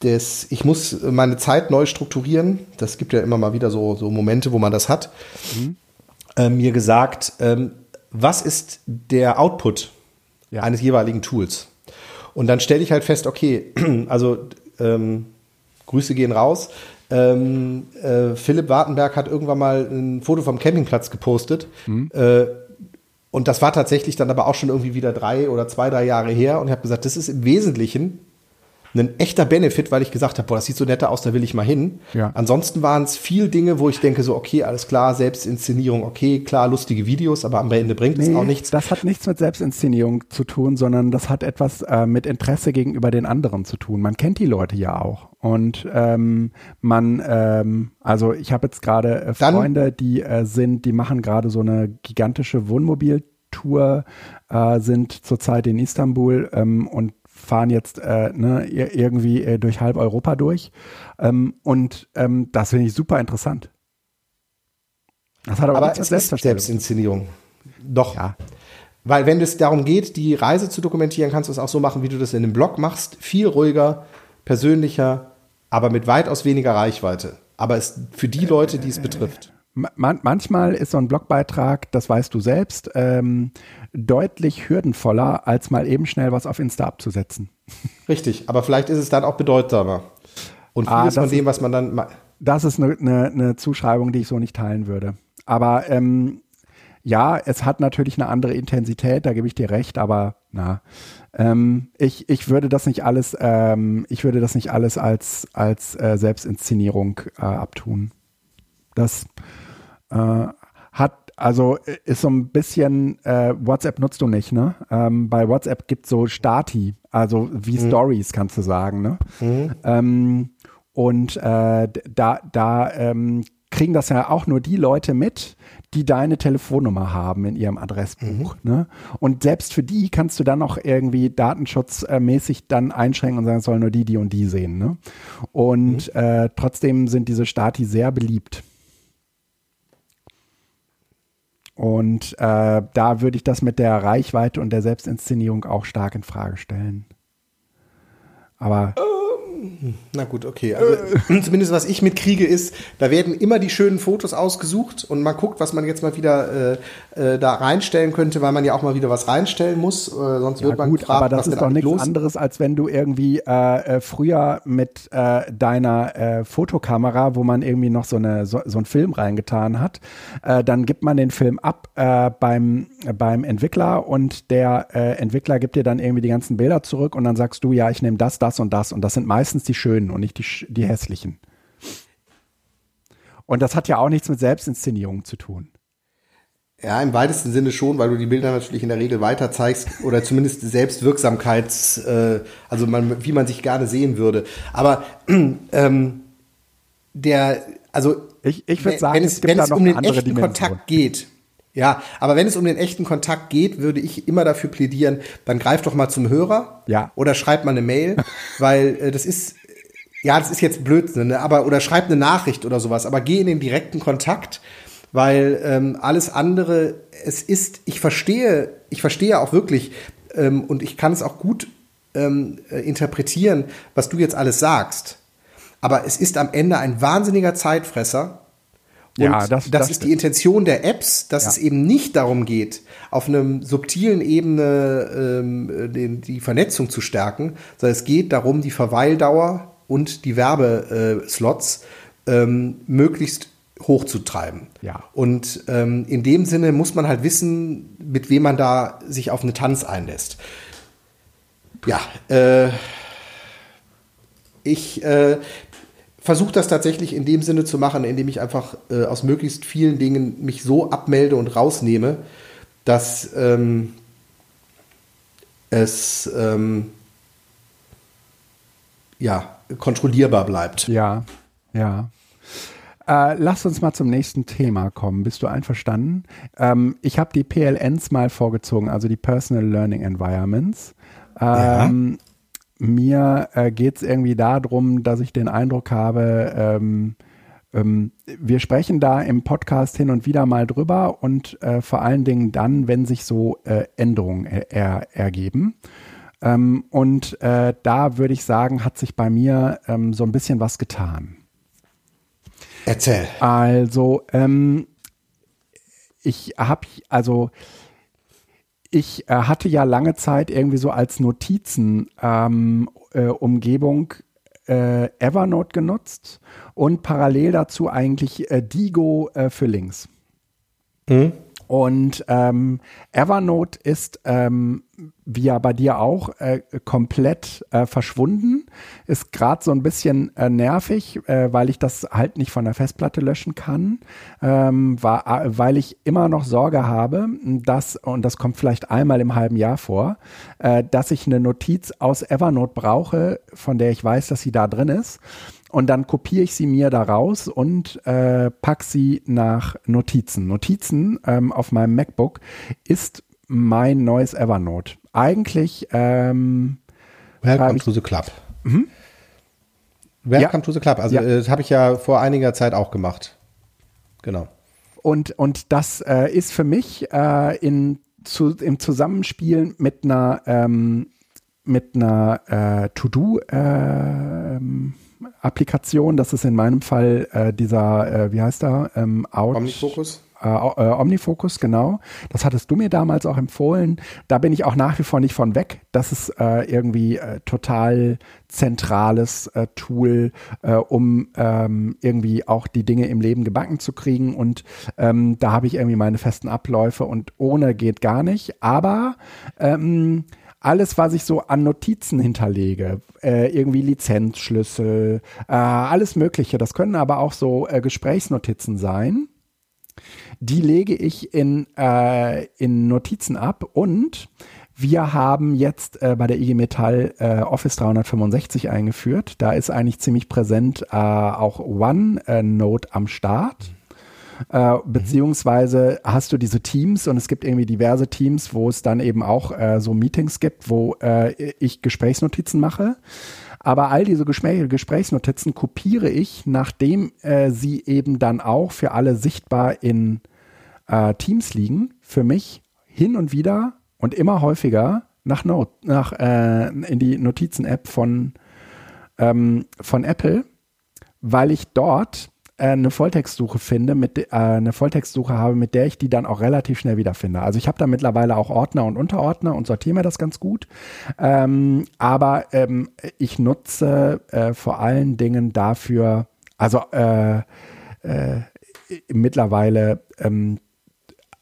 des, ich muss meine Zeit neu strukturieren, das gibt ja immer mal wieder so, so Momente, wo man das hat, mhm. Äh, mir gesagt, ähm, was ist der Output ja. eines jeweiligen Tools? Und dann stelle ich halt fest, okay, [clears throat] also ähm, Grüße gehen raus. Ähm, äh, Philipp Wartenberg hat irgendwann mal ein Foto vom Campingplatz gepostet. Mhm. Äh, und das war tatsächlich dann aber auch schon irgendwie wieder drei oder zwei, drei Jahre her. Und ich habe gesagt, das ist im Wesentlichen ein echter Benefit, weil ich gesagt habe, boah, das sieht so netter aus, da will ich mal hin. Ja. Ansonsten waren es viel Dinge, wo ich denke so, okay, alles klar, Selbstinszenierung, okay, klar, lustige Videos, aber am Ende bringt nee, es auch nichts.
Das hat nichts mit Selbstinszenierung zu tun, sondern das hat etwas äh, mit Interesse gegenüber den anderen zu tun. Man kennt die Leute ja auch. Und ähm, man, ähm, also ich habe jetzt gerade äh, Freunde, die äh, sind, die machen gerade so eine gigantische Wohnmobiltour, äh, sind zurzeit in Istanbul ähm, und fahren jetzt äh, ne, irgendwie äh, durch halb Europa durch. Ähm, und ähm, das finde ich super interessant.
Das hat aber, aber es ist Selbstinszenierung. Doch. Ja. Weil wenn es darum geht, die Reise zu dokumentieren, kannst du es auch so machen, wie du das in einem Blog machst. Viel ruhiger, persönlicher, aber mit weitaus weniger Reichweite. Aber es für die Leute, die es betrifft.
Man, manchmal ist so ein Blogbeitrag, das weißt du selbst, ähm, deutlich hürdenvoller, als mal eben schnell was auf Insta abzusetzen.
Richtig, aber vielleicht ist es dann auch bedeutsamer. Und ah, vieles ah, von dem, was man dann.
Das ist eine, eine, eine, Zuschreibung, die ich so nicht teilen würde. Aber ähm, ja, es hat natürlich eine andere Intensität, da gebe ich dir recht, aber na, ähm, ich, ich würde das nicht alles, ähm, ich würde das nicht alles als, als äh, Selbstinszenierung äh, abtun. Das äh, hat also ist so ein bisschen, äh, WhatsApp nutzt du nicht, ne? Ähm, bei WhatsApp gibt es so Stati, also wie mhm. Stories, kannst du sagen, ne? Mhm. Ähm, und äh, da, da ähm, kriegen das ja auch nur die Leute mit, die deine Telefonnummer haben in ihrem Adressbuch. Mhm. Ne? Und selbst für die kannst du dann noch irgendwie datenschutzmäßig dann einschränken und sagen, es sollen nur die, die und die sehen. Ne? Und mhm. äh, trotzdem sind diese Stati sehr beliebt. Und äh, da würde ich das mit der Reichweite und der Selbstinszenierung auch stark in Frage stellen. Aber.
Oh na gut, okay. Also, zumindest was ich mitkriege ist, da werden immer die schönen Fotos ausgesucht und man guckt, was man jetzt mal wieder äh, äh, da reinstellen könnte, weil man ja auch mal wieder was reinstellen muss. Äh, sonst ja, wird man
gut, gefragt, aber das ist doch nichts los? anderes, als wenn du irgendwie äh, äh, früher mit äh, deiner äh, Fotokamera, wo man irgendwie noch so, eine, so, so einen Film reingetan hat, äh, dann gibt man den Film ab äh, beim, beim Entwickler und der äh, Entwickler gibt dir dann irgendwie die ganzen Bilder zurück und dann sagst du, ja, ich nehme das, das und das und das sind meistens meistens die schönen und nicht die, die hässlichen. Und das hat ja auch nichts mit Selbstinszenierung zu tun.
Ja, im weitesten Sinne schon, weil du die Bilder natürlich in der Regel weiter zeigst oder zumindest Selbstwirksamkeits, äh, also man, wie man sich gerne sehen würde. Aber [clears throat] ähm, der, also
ich, ich würde sagen,
wenn es, es, wenn es um den echten Dimension. Kontakt geht, ja, aber wenn es um den echten Kontakt geht, würde ich immer dafür plädieren, dann greif doch mal zum Hörer.
Ja.
Oder schreib mal eine Mail, [laughs] weil äh, das ist, ja, das ist jetzt Blödsinn, ne? aber, oder schreib eine Nachricht oder sowas, aber geh in den direkten Kontakt, weil ähm, alles andere, es ist, ich verstehe, ich verstehe auch wirklich, ähm, und ich kann es auch gut ähm, äh, interpretieren, was du jetzt alles sagst. Aber es ist am Ende ein wahnsinniger Zeitfresser und ja, das, das, das ist die Intention der Apps, dass ja. es eben nicht darum geht, auf einem subtilen Ebene ähm, den, die Vernetzung zu stärken, sondern es geht darum, die Verweildauer und die Werbeslots ähm, möglichst hochzutreiben.
Ja.
Und ähm, in dem Sinne muss man halt wissen, mit wem man da sich auf eine Tanz einlässt. Ja, äh, ich, äh, versuche das tatsächlich in dem Sinne zu machen, indem ich einfach äh, aus möglichst vielen Dingen mich so abmelde und rausnehme, dass ähm, es ähm, ja kontrollierbar bleibt.
Ja, ja. Äh, lass uns mal zum nächsten Thema kommen. Bist du einverstanden? Ähm, ich habe die PLNs mal vorgezogen, also die Personal Learning Environments. Ähm, mir äh, geht es irgendwie darum, dass ich den Eindruck habe, ähm, ähm, wir sprechen da im Podcast hin und wieder mal drüber und äh, vor allen Dingen dann, wenn sich so äh, Änderungen er, er, ergeben. Ähm, und äh, da würde ich sagen, hat sich bei mir ähm, so ein bisschen was getan.
Erzähl.
Also, ähm, ich habe, also, ich äh, hatte ja lange Zeit irgendwie so als Notizen ähm, äh, äh, Evernote genutzt und parallel dazu eigentlich äh, Digo äh, für Links. Mhm. Und ähm, Evernote ist, ähm, wie ja bei dir auch, äh, komplett äh, verschwunden. Ist gerade so ein bisschen äh, nervig, äh, weil ich das halt nicht von der Festplatte löschen kann, ähm, war, weil ich immer noch Sorge habe, dass, und das kommt vielleicht einmal im halben Jahr vor, äh, dass ich eine Notiz aus Evernote brauche, von der ich weiß, dass sie da drin ist und dann kopiere ich sie mir da raus und äh, pack sie nach Notizen. Notizen ähm, auf meinem MacBook ist mein neues Evernote. Eigentlich ähm,
Welcome to the Club. Mhm. Welcome ja. to the Club. Also ja. Äh, das habe ich ja vor einiger Zeit auch gemacht. Genau.
Und, und das äh, ist für mich äh, in, zu, im Zusammenspiel mit einer ähm, mit einer äh, To-Do äh, Applikation. Das ist in meinem Fall äh, dieser, äh, wie heißt er? Ähm,
Omnifocus.
Äh, äh, Omnifocus, genau. Das hattest du mir damals auch empfohlen. Da bin ich auch nach wie vor nicht von weg. Das ist äh, irgendwie äh, total zentrales Tool, um ähm, irgendwie auch die Dinge im Leben gebacken zu kriegen. Und ähm, da habe ich irgendwie meine festen Abläufe und ohne geht gar nicht. Aber ähm, alles, was ich so an Notizen hinterlege, äh, irgendwie Lizenzschlüssel, äh, alles Mögliche, das können aber auch so äh, Gesprächsnotizen sein. Die lege ich in, äh, in Notizen ab und wir haben jetzt äh, bei der IG Metall äh, Office 365 eingeführt. Da ist eigentlich ziemlich präsent äh, auch OneNote am Start. Äh, beziehungsweise hast du diese Teams und es gibt irgendwie diverse Teams, wo es dann eben auch äh, so Meetings gibt, wo äh, ich Gesprächsnotizen mache. Aber all diese Gesprächsnotizen kopiere ich, nachdem äh, sie eben dann auch für alle sichtbar in äh, Teams liegen, für mich hin und wieder und immer häufiger nach Note, nach äh, in die Notizen-App von, ähm, von Apple, weil ich dort eine Volltextsuche finde, mit äh, eine Volltextsuche habe, mit der ich die dann auch relativ schnell wiederfinde. Also ich habe da mittlerweile auch Ordner und Unterordner und sortiere mir das ganz gut. Ähm, aber ähm, ich nutze äh, vor allen Dingen dafür, also äh, äh, mittlerweile ähm,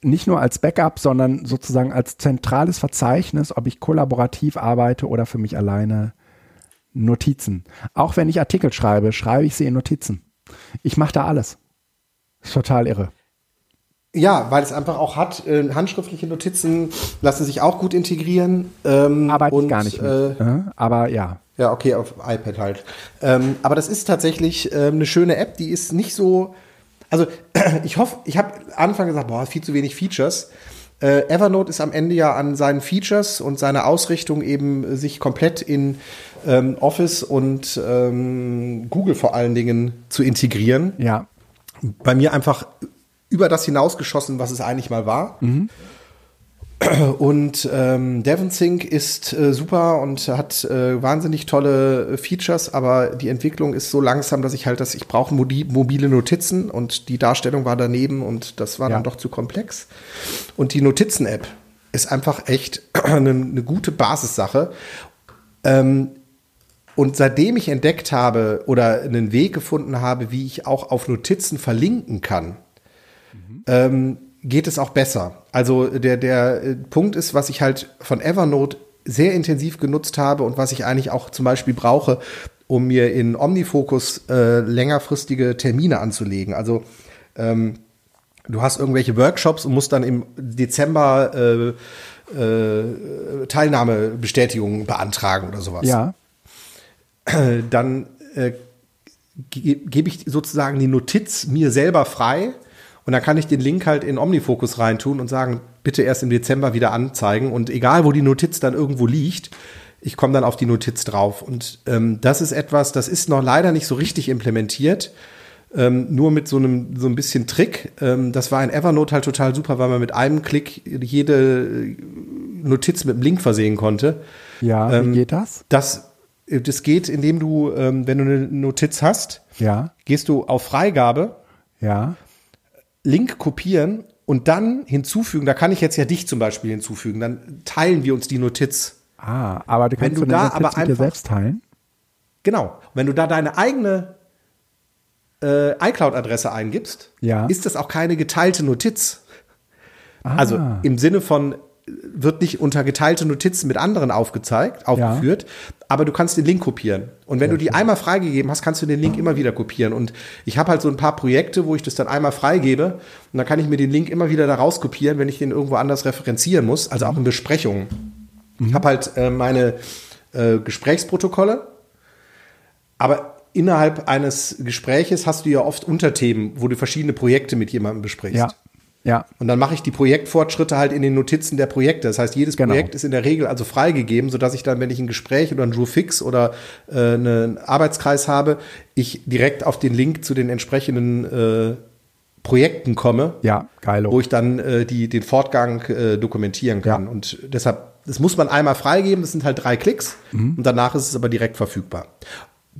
nicht nur als Backup, sondern sozusagen als zentrales Verzeichnis, ob ich kollaborativ arbeite oder für mich alleine Notizen. Auch wenn ich Artikel schreibe, schreibe ich sie in Notizen. Ich mache da alles. Ist total irre.
Ja, weil es einfach auch hat, äh, handschriftliche Notizen lassen sich auch gut integrieren.
Ähm, Arbeite ich gar nicht. Äh, ja, aber ja.
Ja, okay, auf iPad halt. Ähm, aber das ist tatsächlich äh, eine schöne App, die ist nicht so. Also [clears throat] ich hoffe, ich habe Anfang gesagt, boah, viel zu wenig Features. Äh, Evernote ist am Ende ja an seinen Features und seiner Ausrichtung eben sich komplett in ähm, Office und ähm, Google vor allen Dingen zu integrieren.
Ja.
Bei mir einfach über das hinausgeschossen, was es eigentlich mal war. Mhm. Und ähm, DevonSync ist äh, super und hat äh, wahnsinnig tolle Features, aber die Entwicklung ist so langsam, dass ich halt, dass ich brauche mobile Notizen und die Darstellung war daneben und das war ja. dann doch zu komplex. Und die Notizen-App ist einfach echt [clears throat] eine, eine gute Basissache. Ähm, und seitdem ich entdeckt habe oder einen Weg gefunden habe, wie ich auch auf Notizen verlinken kann, mhm. ähm, geht es auch besser. Also der, der äh, Punkt ist, was ich halt von Evernote sehr intensiv genutzt habe und was ich eigentlich auch zum Beispiel brauche, um mir in Omnifocus äh, längerfristige Termine anzulegen. Also ähm, du hast irgendwelche Workshops und musst dann im Dezember äh, äh, Teilnahmebestätigungen beantragen oder sowas.
Ja. [clears throat]
Dann äh, ge gebe ich sozusagen die Notiz mir selber frei und dann kann ich den Link halt in Omnifocus reintun und sagen, bitte erst im Dezember wieder anzeigen. Und egal, wo die Notiz dann irgendwo liegt, ich komme dann auf die Notiz drauf. Und ähm, das ist etwas, das ist noch leider nicht so richtig implementiert. ähm, nur mit so einem so ein bisschen Trick. Ähm, das war in Evernote halt total super, weil man mit einem Klick jede Notiz mit einem Link versehen konnte.
Ja,
Ähm,
wie geht das?
Das, das geht, indem du, ähm, wenn du eine Notiz hast,
Ja,
gehst du auf Freigabe,
ja,
Link kopieren und dann hinzufügen. Da kann ich jetzt ja dich zum Beispiel hinzufügen. Dann teilen wir uns die Notiz.
Ah, aber du
Wenn
kannst
du
du
da
Notiz
aber
mit dir
einfach-
selbst teilen?
Genau. Wenn du da deine eigene äh, iCloud-Adresse eingibst,
Ja.
ist das auch keine geteilte Notiz. Also
Ah.
im Sinne von wird nicht unter geteilte Notizen mit anderen aufgezeigt, aufgeführt, aber du kannst den Link kopieren. Und wenn du die einmal freigegeben hast, kannst du den Link immer wieder kopieren. Und ich habe halt so ein paar Projekte, wo ich das dann einmal freigebe und dann kann ich mir den Link immer wieder da raus kopieren, wenn ich den irgendwo anders referenzieren muss, also auch in Besprechungen. Ich habe halt äh, meine äh, Gesprächsprotokolle, aber innerhalb eines Gespräches hast du ja oft Unterthemen, wo du verschiedene Projekte mit jemandem besprichst.
Ja, ja,
Und dann mache ich die Projektfortschritte halt in den Notizen der Projekte. Das heißt, jedes
Genau.
Projekt ist in der Regel also freigegeben, sodass ich dann, wenn ich ein Gespräch oder ein Drew Fix oder äh, einen Arbeitskreis habe, ich direkt auf den Link zu den entsprechenden äh, Projekten komme,
ja, geilo.
wo ich dann äh, die, den Fortgang äh, dokumentieren kann.
Ja.
Und deshalb, das muss man einmal freigeben, das sind halt drei Klicks
Mhm.
und danach ist es aber direkt verfügbar.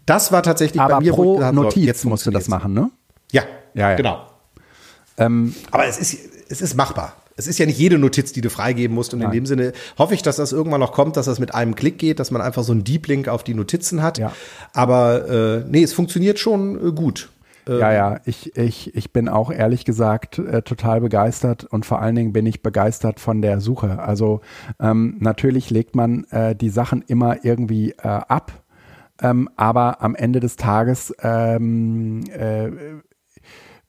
Das war tatsächlich
aber
bei mir, wo
pro
ich gesagt habe, so,
Notiz
jetzt
musst du das machen, ne?
Ja,
Ja, ja.
genau.
Ähm,
Aber es ist, es ist machbar. Es ist ja nicht jede Notiz, die du freigeben musst. Und in
Nein.
dem Sinne hoffe ich, dass das irgendwann noch kommt, dass das mit einem Klick geht, dass man einfach so einen Deep Link auf die Notizen hat.
Ja.
Aber äh, nee, es funktioniert schon äh, gut.
Ja, ja, ich, ich, ich bin auch ehrlich gesagt äh, total begeistert und vor allen Dingen bin ich begeistert von der Suche. Also ähm, natürlich legt man äh, die Sachen immer irgendwie äh, ab, ähm, aber am Ende des Tages ähm, äh,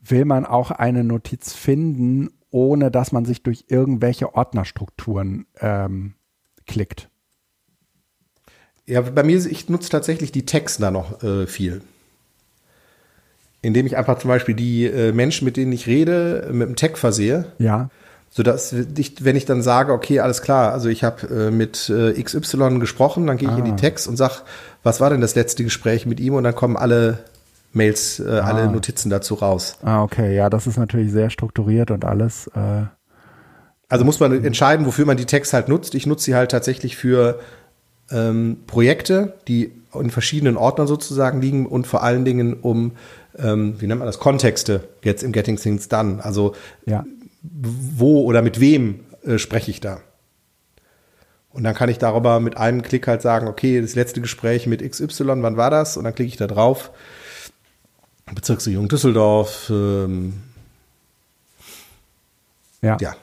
will man auch eine Notiz finden, ohne dass man sich durch irgendwelche Ordnerstrukturen ähm, klickt.
Ja, bei mir, ich nutze tatsächlich die Tags da noch äh, viel. Indem ich einfach zum Beispiel die äh, Menschen, mit denen ich rede, mit einem Tag versehe.
Ja,
Sodass ich, wenn ich dann sage, okay, alles klar, also ich habe äh, mit äh, XY gesprochen, dann gehe ich in die
Ah.
Text und sag, was war denn das letzte Gespräch mit ihm? Und dann kommen alle Mails, äh, alle Notizen dazu raus.
ah, okay, ja, das ist natürlich sehr strukturiert und alles. Äh,
Also muss man entscheiden, wofür man die Text halt nutzt. Ich nutze sie halt tatsächlich für ähm, Projekte, die in verschiedenen Ordnern sozusagen liegen und vor allen Dingen um, ähm, wie nennt man das, Kontexte jetzt im Getting Things Done. Also
ja.
wo oder mit wem äh, spreche ich da? Und dann kann ich darüber mit einem Klick halt sagen, okay, das letzte Gespräch mit XY, wann war das? Und dann klicke ich da drauf. Bezirksregierung Düsseldorf, ähm,
Ja.
ja.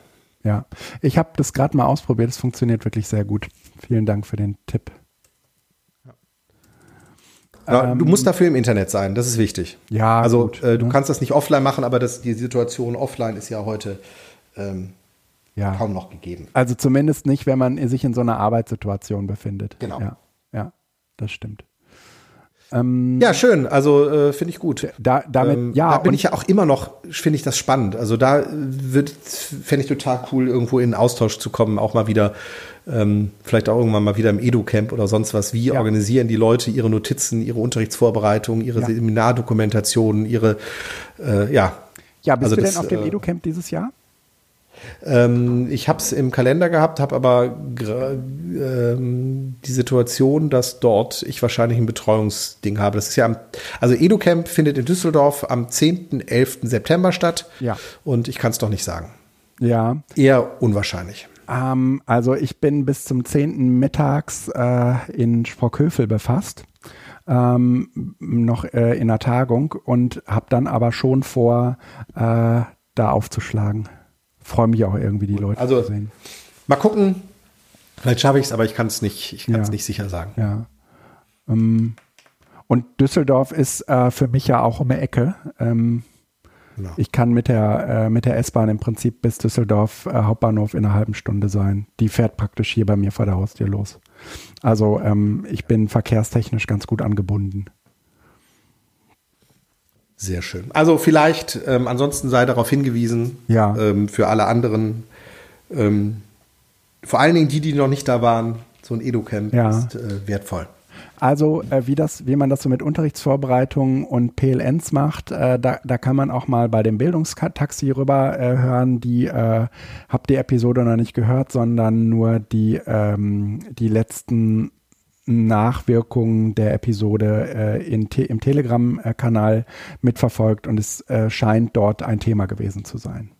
Ja. Ich habe das gerade mal ausprobiert. Es funktioniert wirklich sehr gut. Vielen Dank für den Tipp.
Ja,
Ähm,
du musst dafür im Internet sein, das ist wichtig.
Ja,
also
gut,
äh, du
ne?
kannst das nicht offline machen, aber das, die Situation offline ist ja heute ähm,
Ja.
kaum noch gegeben.
Also zumindest nicht, wenn man sich in so einer Arbeitssituation befindet.
Genau.
Ja, ja das stimmt. Ähm,
Ja, schön. Also äh, finde ich gut.
Da, damit,
Ähm,
ja,
da bin ich ja auch immer noch, finde ich das spannend. Also da wird, fände ich total cool, irgendwo in Austausch zu kommen, auch mal wieder, ähm, vielleicht auch irgendwann mal wieder im Edu-Camp oder sonst was. Wie
Ja.
organisieren die Leute ihre Notizen, ihre Unterrichtsvorbereitung, ihre
Ja.
Seminardokumentationen, ihre, äh, ja.
ja, bist
also
du denn
das,
auf dem
äh,
Edu-Camp dieses Jahr?
Ähm, ich habe es im Kalender gehabt, habe aber ähm, die Situation, dass dort ich wahrscheinlich ein Betreuungsding habe. Das ist ja am, also EduCamp findet in Düsseldorf am 10., 11. September statt.
Ja.
Und ich kann es doch nicht sagen.
Ja.
Eher unwahrscheinlich.
Ähm, also ich bin bis zum 10. mittags äh, in Sprockhövel befasst. Ähm, noch äh, in der Tagung und habe dann aber schon vor, äh, da aufzuschlagen. Freue mich auch irgendwie, die Leute
Also-
zu sehen.
Mal gucken. Vielleicht schaffe ich es, aber ich kann es nicht, ich kann es
Ja.
nicht sicher sagen.
Ja. Ähm, und Düsseldorf ist äh, für mich ja auch um die Ecke. Ähm,
Genau.
Ich kann mit der, äh, mit der S-Bahn im Prinzip bis Düsseldorf äh, Hauptbahnhof in einer halben Stunde sein. Die fährt praktisch hier bei mir vor der Haustür los. Also ähm, ich bin verkehrstechnisch ganz gut angebunden.
Sehr schön. Also vielleicht, ähm, ansonsten sei darauf hingewiesen,
Ja.
ähm, für alle anderen, ähm, vor allen Dingen die, die noch nicht da waren, so ein Edu-Camp
Ja.
ist äh, wertvoll.
Also äh, wie das, wie man das so mit Unterrichtsvorbereitungen und PLNs macht, äh, da, da kann man auch mal bei dem Bildungstaxi rüber äh, hören. Die äh, habt die Episode noch nicht gehört, sondern nur die ähm, die letzten Nachwirkungen der Episode äh, in te im Telegram-Kanal mitverfolgt und es äh, scheint dort ein Thema gewesen zu sein.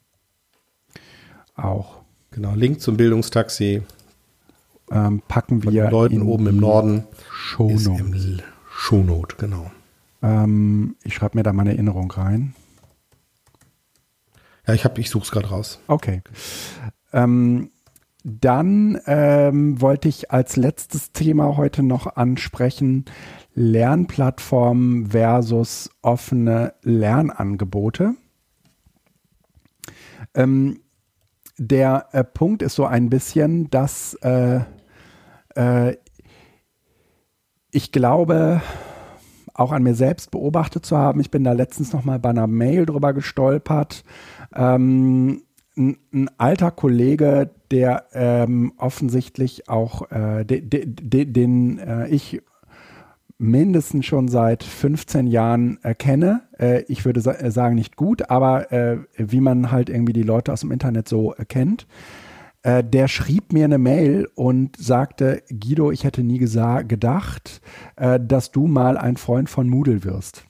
Auch.
Genau, Link zum Bildungstaxi
ähm, packen wir
Von Leuten oben im Norden
Shownote.
im Shownote, genau.
Ähm, ich schreibe mir da mal eine Erinnerung rein.
Ja, ich habe, ich suche es gerade raus.
Okay. Ähm, dann ähm, wollte ich als letztes Thema heute noch ansprechen Lernplattformen versus offene Lernangebote. Ähm, der äh, Punkt ist so ein bisschen, dass äh, äh, ich glaube, auch an mir selbst beobachtet zu haben. Ich bin da letztens noch mal bei einer Mail drüber gestolpert. Ähm, ein, ein alter Kollege, der ähm, offensichtlich auch äh, de, de, de, den äh, ich mindestens schon seit 15 Jahren äh, kenne. Ich würde sa äh, sagen, nicht gut, aber äh, wie man halt irgendwie die Leute aus dem Internet so kennt. Äh, der schrieb mir eine Mail und sagte, Guido, ich hätte nie gedacht, dass du mal ein Freund von Moodle wirst.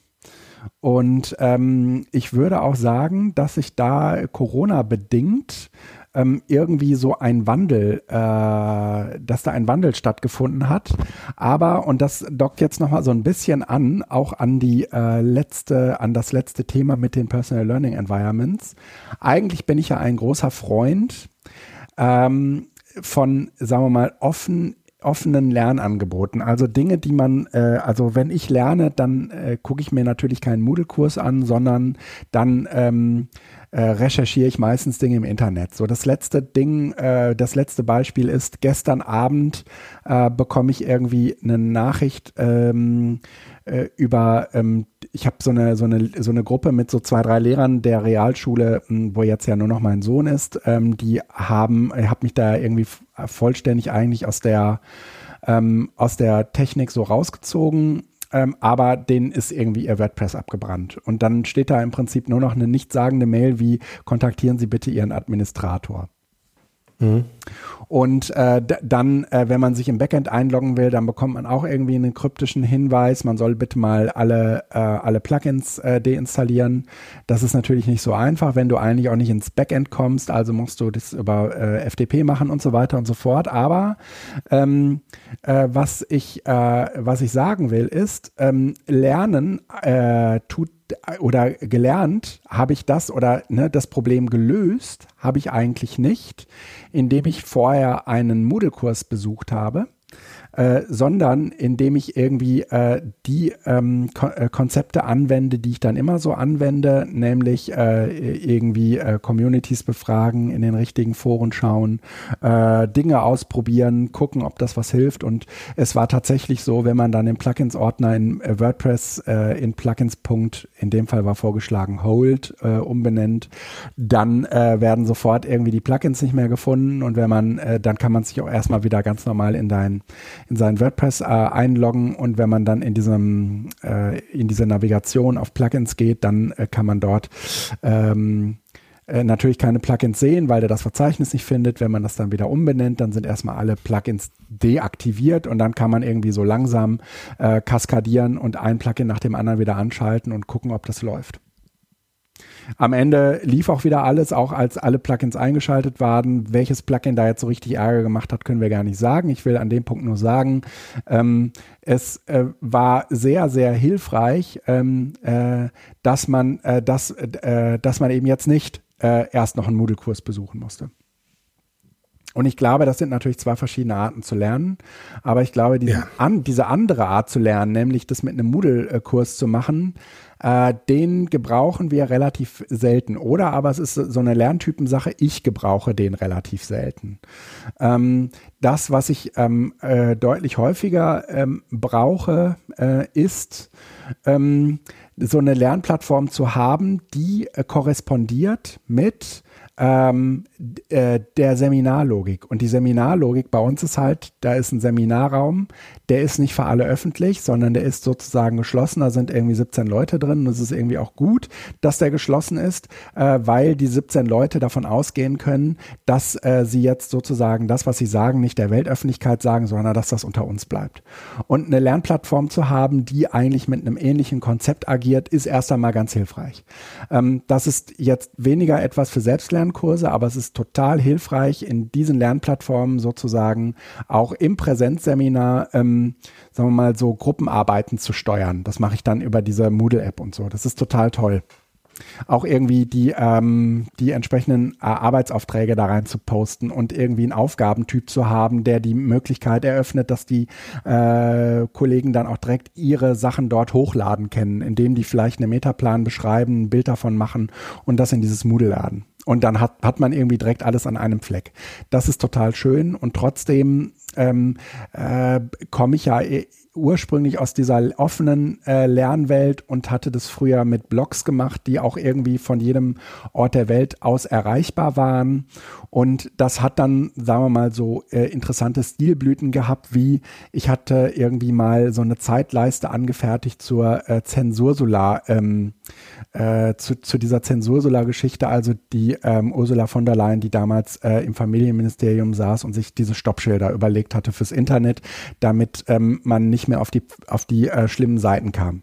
Und ähm, ich würde auch sagen, dass sich da Corona bedingt ähm, irgendwie so ein Wandel, äh, dass da ein Wandel stattgefunden hat. Aber, und das dockt jetzt nochmal so ein bisschen an, auch an die äh, letzte, an das letzte Thema mit den Personal Learning Environments. Eigentlich bin ich ja ein großer Freund ähm, von, sagen wir mal, offen offenen Lernangeboten. Also Dinge, die man, äh, also wenn ich lerne, dann äh, gucke ich mir natürlich keinen Moodle-Kurs an, sondern dann ähm, äh, recherchiere ich meistens Dinge im Internet. So das letzte Ding, äh, das letzte Beispiel ist, gestern Abend äh, bekomme ich irgendwie eine Nachricht ähm, äh, über, ähm, ich habe so eine, so, eine, so eine Gruppe mit so zwei, drei Lehrern der Realschule, hm, wo jetzt ja nur noch mein Sohn ist, ähm, die haben, ich habe mich da irgendwie vollständig eigentlich aus der, ähm, aus der Technik so rausgezogen ähm, aber denen ist irgendwie ihr WordPress abgebrannt. Und dann steht da im Prinzip nur noch eine nichtssagende Mail wie kontaktieren Sie bitte Ihren Administrator. Mhm. Und äh, dann, äh, wenn man sich im Backend einloggen will, dann bekommt man auch irgendwie einen kryptischen Hinweis, man soll bitte mal alle, äh, alle Plugins äh, deinstallieren. Das ist natürlich nicht so einfach, wenn du eigentlich auch nicht ins Backend kommst, also musst du das über äh, FTP machen und so weiter und so fort. Aber ähm, äh, was, ich, was ich sagen will, ist, ähm, Lernen tut oder gelernt habe ich das oder ne, das Problem gelöst habe ich eigentlich nicht, indem ich vorher einen Moodle-Kurs besucht habe äh, sondern indem ich irgendwie äh, die ähm, Ko äh, Konzepte anwende, die ich dann immer so anwende, nämlich äh, irgendwie äh, Communities befragen, in den richtigen Foren schauen, äh, Dinge ausprobieren, gucken, ob das was hilft. Und es war tatsächlich so, wenn man dann den Plugins-Ordner in WordPress in Plugins. in dem Fall war vorgeschlagen Hold umbenennt, dann werden sofort irgendwie die Plugins nicht mehr gefunden und wenn man, dann kann man sich auch erstmal wieder ganz normal in dein in sein WordPress äh, einloggen und wenn man dann in diesem äh, in diese Navigation auf Plugins geht, dann äh, kann man dort ähm, äh, natürlich keine Plugins sehen, weil der das Verzeichnis nicht findet. Wenn man das dann wieder umbenennt, dann sind erstmal alle Plugins deaktiviert und dann kann man irgendwie so langsam äh, kaskadieren und ein Plugin nach dem anderen wieder anschalten und gucken, ob das läuft. Am Ende lief auch wieder alles, auch als alle Plugins eingeschaltet waren. Welches Plugin da jetzt so richtig Ärger gemacht hat, können wir gar nicht sagen. Ich will an dem Punkt nur sagen, ähm, es äh, war sehr, sehr hilfreich, ähm, äh, dass man, äh, dass, äh, dass man eben jetzt nicht äh, erst noch einen Moodle-Kurs besuchen musste. Und ich glaube, das sind natürlich zwei verschiedene Arten zu lernen. Aber ich glaube, diese, ja. an, diese andere Art zu lernen, nämlich das mit einem Moodle-Kurs zu machen, äh, den gebrauchen wir relativ selten. Oder aber es ist so eine Lerntypensache, ich gebrauche den relativ selten. Ähm, das, was ich ähm, äh, deutlich häufiger ähm, brauche, äh, ist ähm, so eine Lernplattform zu haben, die äh, korrespondiert mit ähm, äh, der Seminarlogik. Und die Seminarlogik bei uns ist halt, da ist ein Seminarraum, der ist nicht für alle öffentlich, sondern der ist sozusagen geschlossen. Da sind irgendwie 17 Leute drin. Und es ist irgendwie auch gut, dass der geschlossen ist, äh, weil die 17 Leute davon ausgehen können, dass äh, sie jetzt sozusagen das, was sie sagen, nicht der Weltöffentlichkeit sagen, sondern dass das unter uns bleibt. Und eine Lernplattform zu haben, die eigentlich mit einem ähnlichen Konzept agiert, ist erst einmal ganz hilfreich. Ähm, das ist jetzt weniger etwas für Selbstlernkurse, aber es ist total hilfreich, in diesen Lernplattformen sozusagen auch im Präsenzseminar ähm, sagen wir mal, so Gruppenarbeiten zu steuern. Das mache ich dann über diese Moodle-App und so. Das ist total toll. Auch irgendwie die, ähm, die entsprechenden äh, Arbeitsaufträge da rein zu posten und irgendwie einen Aufgabentyp zu haben, der die Möglichkeit eröffnet, dass die äh, Kollegen dann auch direkt ihre Sachen dort hochladen können, indem die vielleicht einen Metaplan beschreiben, ein Bild davon machen und das in dieses Moodle laden. Und dann hat, hat man irgendwie direkt alles an einem Fleck. Das ist total schön und trotzdem ähm, äh, komme ich ja ursprünglich aus dieser offenen äh, Lernwelt und hatte das früher mit Blogs gemacht, die auch irgendwie von jedem Ort der Welt aus erreichbar waren. Und das hat dann, sagen wir mal, so äh, interessante Stilblüten gehabt, wie ich hatte irgendwie mal so eine Zeitleiste angefertigt zur äh, Zensursolar, ähm, äh, zu, zu dieser Zensursolar-Geschichte, also die ähm, Ursula von der Leyen, die damals äh, im Familienministerium saß und sich diese Stoppschilder überlegt hatte fürs Internet, damit ähm, man nicht mehr auf die, auf die äh, schlimmen Seiten kam.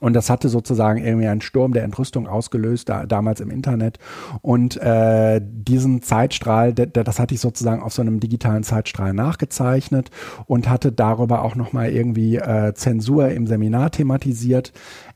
Und das hatte sozusagen irgendwie einen Sturm der Entrüstung ausgelöst, da, damals im Internet. Und äh, diesen Zeitstrahl, der, der, das hatte ich sozusagen auf so einem digitalen Zeitstrahl nachgezeichnet und hatte darüber auch nochmal irgendwie äh, Zensur im Seminar thematisiert.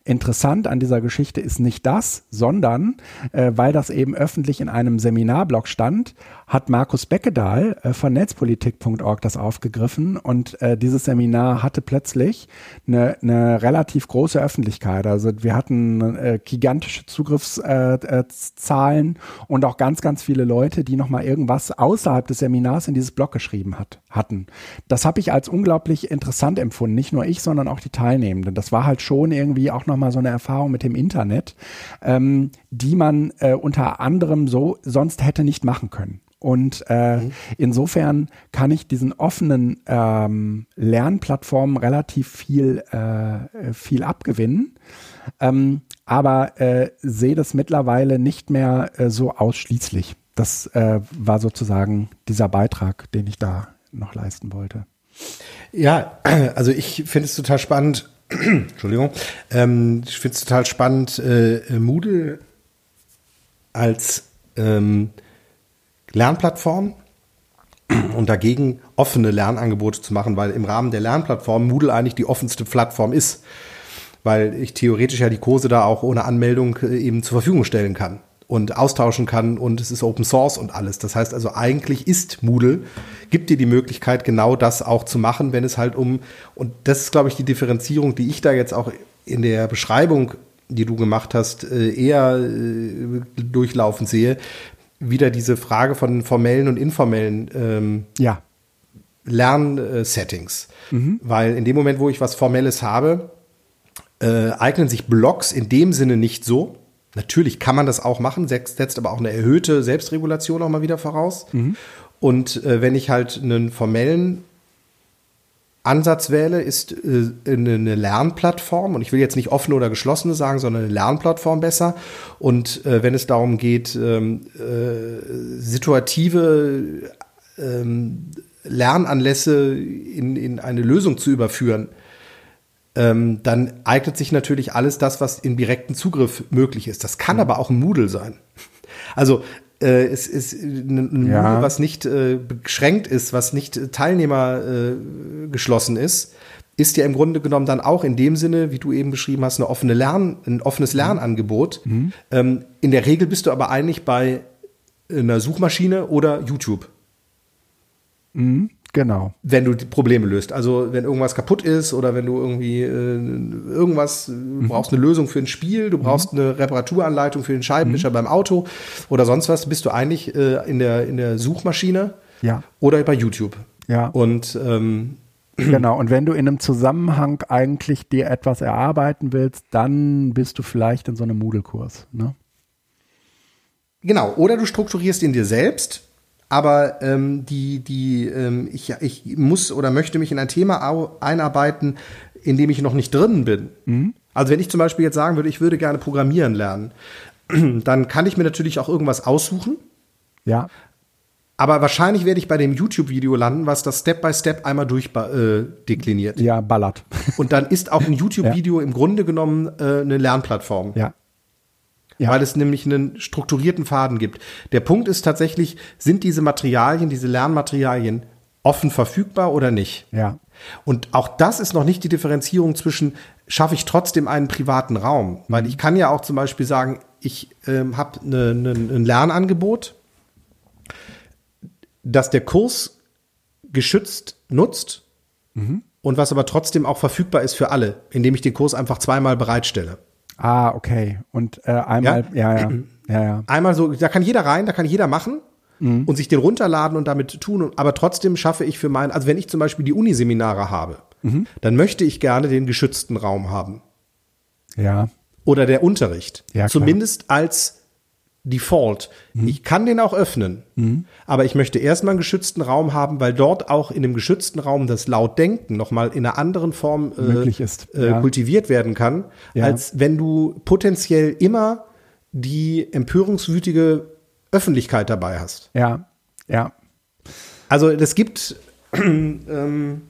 Interessant an dieser Geschichte ist nicht das, sondern äh, weil das eben öffentlich in einem Seminarblog stand, hat Markus Beckedahl äh, von netzpolitik.org das aufgegriffen und äh, dieses Seminar hatte plötzlich eine, eine relativ große Öffentlichkeit. Also wir hatten äh, gigantische Zugriffszahlen äh, äh, und auch ganz, ganz viele Leute, die nochmal irgendwas außerhalb des Seminars in dieses Blog geschrieben hat, hatten. Das habe ich als unglaublich interessant empfunden. Nicht nur ich, sondern auch die Teilnehmenden. Das war halt schon irgendwie auch nochmal so eine Erfahrung mit dem Internet, ähm, die man äh, unter anderem so sonst hätte nicht machen können. Und äh, mhm. insofern kann ich diesen offenen ähm, Lernplattformen relativ viel, äh, viel abgewinnen. Ähm, aber äh, sehe das mittlerweile nicht mehr äh, so ausschließlich. Das äh, war sozusagen dieser Beitrag, den ich da noch leisten wollte.
Ja, also ich finde es total spannend. [clears throat] Entschuldigung. Ähm, ich finde es total spannend, äh, Moodle als ähm, Lernplattform [clears throat] und dagegen offene Lernangebote zu machen, weil im Rahmen der Lernplattform Moodle eigentlich die offenste Plattform ist, weil ich theoretisch ja die Kurse da auch ohne Anmeldung äh, eben zur Verfügung stellen kann und austauschen kann und es ist Open Source und alles. Das heißt also eigentlich ist Moodle, gibt dir die Möglichkeit genau das auch zu machen, wenn es halt um, und das ist glaube ich die Differenzierung, die ich da jetzt auch in der Beschreibung die du gemacht hast, äh, eher äh, durchlaufen sehe, wieder diese Frage von formellen und informellen ähm,
ja.
Lernsettings. Mhm. Weil in dem Moment, wo ich was Formelles habe, äh, eignen sich Blogs in dem Sinne nicht so. Natürlich kann man das auch machen, setzt aber auch eine erhöhte Selbstregulation auch mal wieder voraus. Mhm. Und äh, wenn ich halt einen formellen Ansatz wähle, ist äh, eine Lernplattform. Und ich will jetzt nicht offene oder geschlossene sagen, sondern eine Lernplattform besser. Und äh, wenn es darum geht, ähm, äh, situative ähm, Lernanlässe in, in eine Lösung zu überführen, ähm, dann eignet sich natürlich alles das, was im direkten Zugriff möglich ist. Das kann mhm. aber auch ein Moodle sein. [laughs] Also äh, es ist ein ja. Moodle, was nicht äh, beschränkt ist, was nicht Teilnehmer äh, geschlossen ist, ist ja im Grunde genommen dann auch in dem Sinne, wie du eben beschrieben hast, eine offene Lern, ein offenes mhm. Lernangebot. Mhm. Ähm, in der Regel bist du aber eigentlich bei einer Suchmaschine oder YouTube.
Mhm. Genau.
Wenn du die Probleme löst. Also wenn irgendwas kaputt ist oder wenn du irgendwie äh, irgendwas, mhm. brauchst eine Lösung für ein Spiel, du brauchst mhm. eine Reparaturanleitung für den Scheibenwischer mhm. beim Auto oder sonst was, bist du eigentlich äh, in, der, in der Suchmaschine
ja.
oder bei YouTube.
Ja.
Und ähm, [clears throat]
Genau, und wenn du in einem Zusammenhang eigentlich dir etwas erarbeiten willst, dann bist du vielleicht in so einem Moodle-Kurs. Ne?
Genau, oder du strukturierst ihn dir selbst, aber ähm, die, die, ähm, ich, ich muss oder möchte mich in ein Thema einarbeiten, in dem ich noch nicht drin bin. Mhm. Also wenn ich zum Beispiel jetzt sagen würde, ich würde gerne programmieren lernen, [clears throat] dann kann ich mir natürlich auch irgendwas aussuchen.
Ja.
Aber wahrscheinlich werde ich bei dem YouTube-Video landen, was das Step by Step einmal durchdekliniert.
Äh, ja, ballert.
Und dann ist auch ein [laughs] YouTube-Video ja. im Grunde genommen äh, eine Lernplattform.
Ja.
Ja. Weil es nämlich einen strukturierten Faden gibt. Der Punkt ist tatsächlich, sind diese Materialien, diese Lernmaterialien offen verfügbar oder nicht?
Ja.
Und auch das ist noch nicht die Differenzierung zwischen, schaffe ich trotzdem einen privaten Raum? Weil mhm. ich kann ja auch zum Beispiel sagen, ich ähm, habe ne, ne, ein Lernangebot, das der Kurs geschützt nutzt mhm. und was aber trotzdem auch verfügbar ist für alle, indem ich den Kurs einfach zweimal bereitstelle.
Ah, okay. Und äh, einmal, ja? ja, ja, ja, ja.
Einmal so, da kann jeder rein, da kann jeder machen mhm. und sich den runterladen und damit tun. Aber trotzdem schaffe ich für meinen, also wenn ich zum Beispiel die Uniseminare habe, mhm. dann möchte ich gerne den geschützten Raum haben.
Ja.
Oder der Unterricht. Ja, Zumindest als Default. Mhm. Ich kann den auch öffnen, mhm. aber ich möchte erstmal einen geschützten Raum haben, weil dort auch in dem geschützten Raum das Lautdenken nochmal in einer anderen Form
äh, Möglich ist.
Äh, ja. kultiviert werden kann, ja. als wenn du potenziell immer die empörungswütige Öffentlichkeit dabei hast.
Ja, ja.
Also es gibt, [clears throat] ähm,